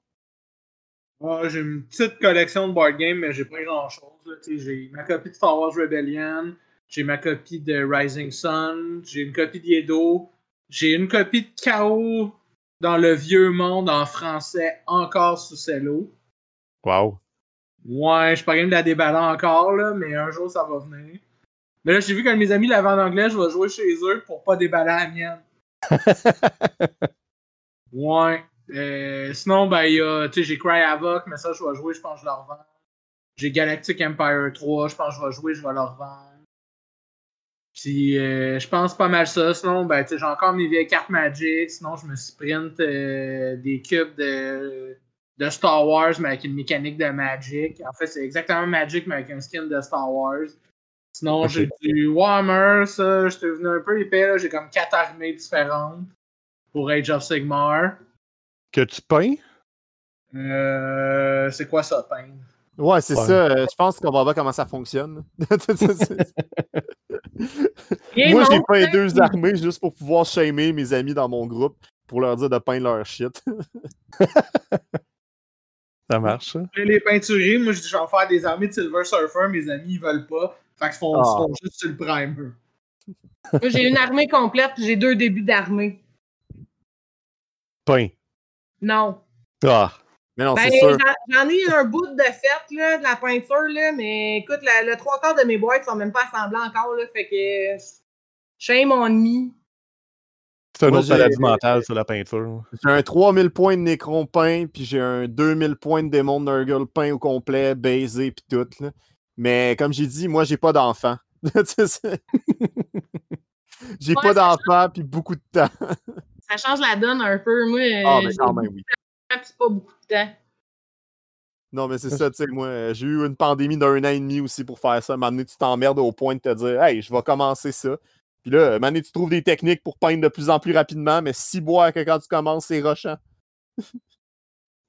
Ah, j'ai une petite collection de board games, mais j'ai pas grand-chose. J'ai ma copie de Star Wars Rebellion, j'ai ma copie de Rising Sun, j'ai une copie d'Edo, j'ai une copie de Chaos dans le vieux monde en français encore sous cello.
Wow.
Ouais, je suis pas game de la déballer encore, là, mais un jour ça va venir. Mais là, j'ai vu qu'un de mes amis l'avait en anglais, je vais jouer chez eux pour pas déballer la mienne. Ouais. Euh, sinon, ben, il y a, tu sais, j'ai Cry Havoc, mais ça, je vais jouer, je pense que je le revends. J'ai Galactic Empire 3, je pense que je vais jouer, je vais le revendre. Puis, euh, je pense pas mal ça. Sinon, ben, tu sais, j'ai encore mes vieilles cartes Magic. Sinon, je me sprint euh, des cubes de, de Star Wars, mais avec une mécanique de Magic. En fait, c'est exactement Magic, mais avec un skin de Star Wars. Sinon, j'ai du Warhammer, ça, je suis devenu un peu épais, là. J'ai comme quatre armées différentes pour Age of Sigmar.
Que tu peins?
Euh, c'est quoi ça, peindre?
Ouais, c'est
Ouais.
ça. euh, je pense qu'on va voir comment ça fonctionne. Moi, j'ai peint deux armées juste pour pouvoir shamer mes amis dans mon groupe pour leur dire de peindre leur shit.
Ça marche, ça?
Les peinturés, moi, je dis, je vais en faire des armées de Silver Surfer, mes amis, ils veulent pas. Fait qu'ils font,
Ah.
ils font juste sur le primer.
Moi, j'ai une armée complète, j'ai deux débuts d'armée.
Peint.
Non.
Ah!
Mais non,
Ben,
c'est sûr.
j'en- j'en ai un bout de fait, là, de la peinture, là, mais écoute, la- le trois quarts de mes boîtes sont même pas assemblées encore, là, fait que shame on me.
C'est un
Moi,
autre maladie mentale sur la peinture.
J'ai un 3000 points de Necron peint, puis j'ai un 2000 points de Démon Nurgle peint au complet, baisé, puis tout. là. Mais comme j'ai dit, moi, j'ai pas d'enfant. Tu sais, j'ai
Ouais,
pas d'enfant, puis beaucoup de temps.
Ça change la donne un peu. Moi,
Ah,
euh,
mais
j'ai
quand même, oui.
temps, puis pas beaucoup de temps.
Non, mais c'est ça, tu sais, moi, euh, j'ai eu une pandémie d'un an et demi aussi pour faire ça. Donné, tu t'emmerdes au point de te dire, hey, je vais commencer ça. Puis là, Mané, tu trouves des techniques pour peindre de plus en plus rapidement, mais si boire que quand tu commences, c'est rochant.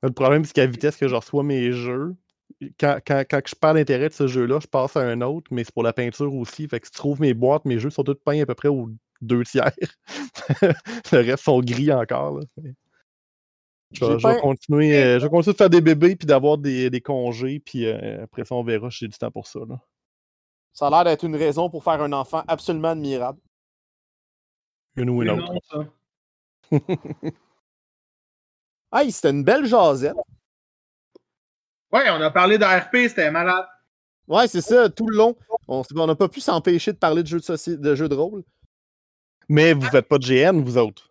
Le problème, c'est qu'à la vitesse que je reçois mes jeux, quand, quand, quand je perds l'intérêt de ce jeu-là, je passe à un autre, mais c'est pour la peinture aussi. Fait que si tu trouves mes boîtes, mes jeux sont tous peints à peu près aux deux tiers. le reste sont gris encore. Là. Je, vais, je vais
peint-
continuer, euh, je vais continuer de faire des bébés puis d'avoir des, des congés, puis euh, après ça, on verra si j'ai du temps pour ça. Là.
Ça a l'air d'être une raison pour faire un enfant absolument admirable.
Une ou une autre.
ça.
Hey, c'était une belle jasette.
Ouais, on a parlé d'ARP, c'était malade.
Ouais, c'est ça, tout le long. On n'a pas pu s'empêcher de parler de jeux de, soci- de, jeux de rôle.
Mais vous faites pas de GN, vous autres?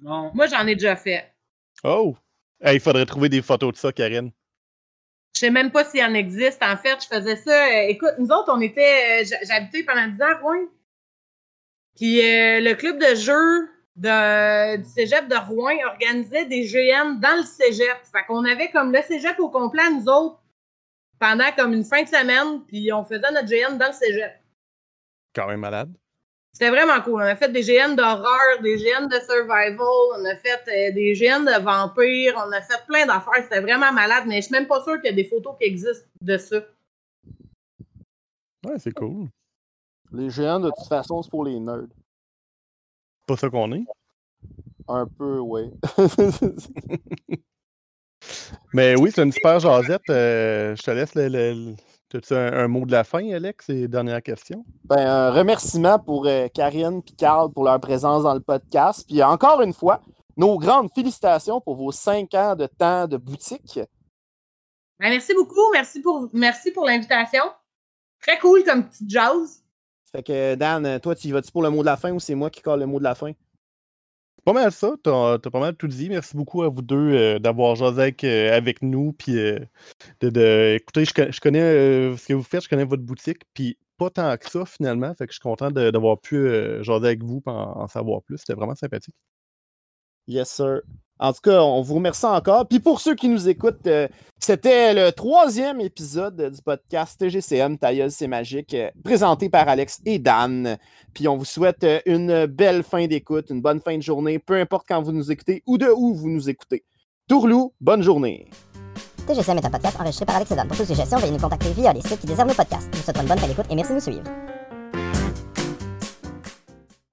Non.
Moi, j'en ai déjà fait.
Oh! Hey, il faudrait trouver des photos de ça, Karine.
Je sais même pas s'il en existe. En fait, je faisais ça. euh, écoute, nous autres, on était. euh, J'habitais pendant 10 ans à Rouen. Puis euh, le club de jeux de, du cégep de Rouen organisait des GN dans le cégep. Fait qu'on avait comme le cégep au complet, nous autres, pendant comme une fin de semaine. Puis on faisait notre GN dans le cégep.
Quand même malade.
C'était vraiment cool. On a fait des GN d'horreur, des GN de survival, on a fait euh, des GN de vampires, on a fait plein d'affaires. C'était vraiment malade, mais je suis même pas sûre qu'il y a des photos qui existent de ça.
Ouais, c'est cool.
Les géants, de toute façon, c'est pour les nerds.
Pas ça qu'on est.
Un peu, oui.
Mais oui, c'est une super jasette. euh, je te laisse le. le- le- T'as-tu un, un mot de la fin, Alex? Et dernière question?
Ben, un remerciement pour euh, Karine et Carl pour leur présence dans le podcast. Puis encore une fois, nos grandes félicitations pour vos cinq ans de temps de boutique.
Ben, merci beaucoup. Merci pour, merci pour l'invitation. Très cool comme petite jazz.
Fait que Dan, toi, tu vas-tu pour le mot de la fin ou c'est moi qui colle le mot de la fin?
C'est pas mal ça. T'as as pas mal tout dit. Merci beaucoup à vous deux euh, d'avoir jasé avec, euh, avec nous. Puis euh, de, de- Écoutez, je, con- je connais ce que vous faites, je connais votre boutique. Puis pas tant que ça, finalement. Fait que je suis content d'avoir pu jaser avec vous et en, en savoir plus. C'était vraiment sympathique.
Yes, sir. En tout cas, on vous remercie encore. Puis pour ceux qui nous écoutent, euh, c'était le troisième épisode du podcast TGCM Tailleuse C'est Magique, euh, présenté par Alex et Dan. Puis on vous souhaite euh, une belle fin d'écoute, une bonne fin de journée, peu importe quand vous nous écoutez ou de où vous nous écoutez. Tourlou, bonne journée.
TGCM est un podcast enregistré par Alex et Dan. Pour toute suggestion, veuillez nous contacter via les sites qui déservent nos podcasts. Nous vous souhaitons une bonne fin d'écoute et merci de nous suivre.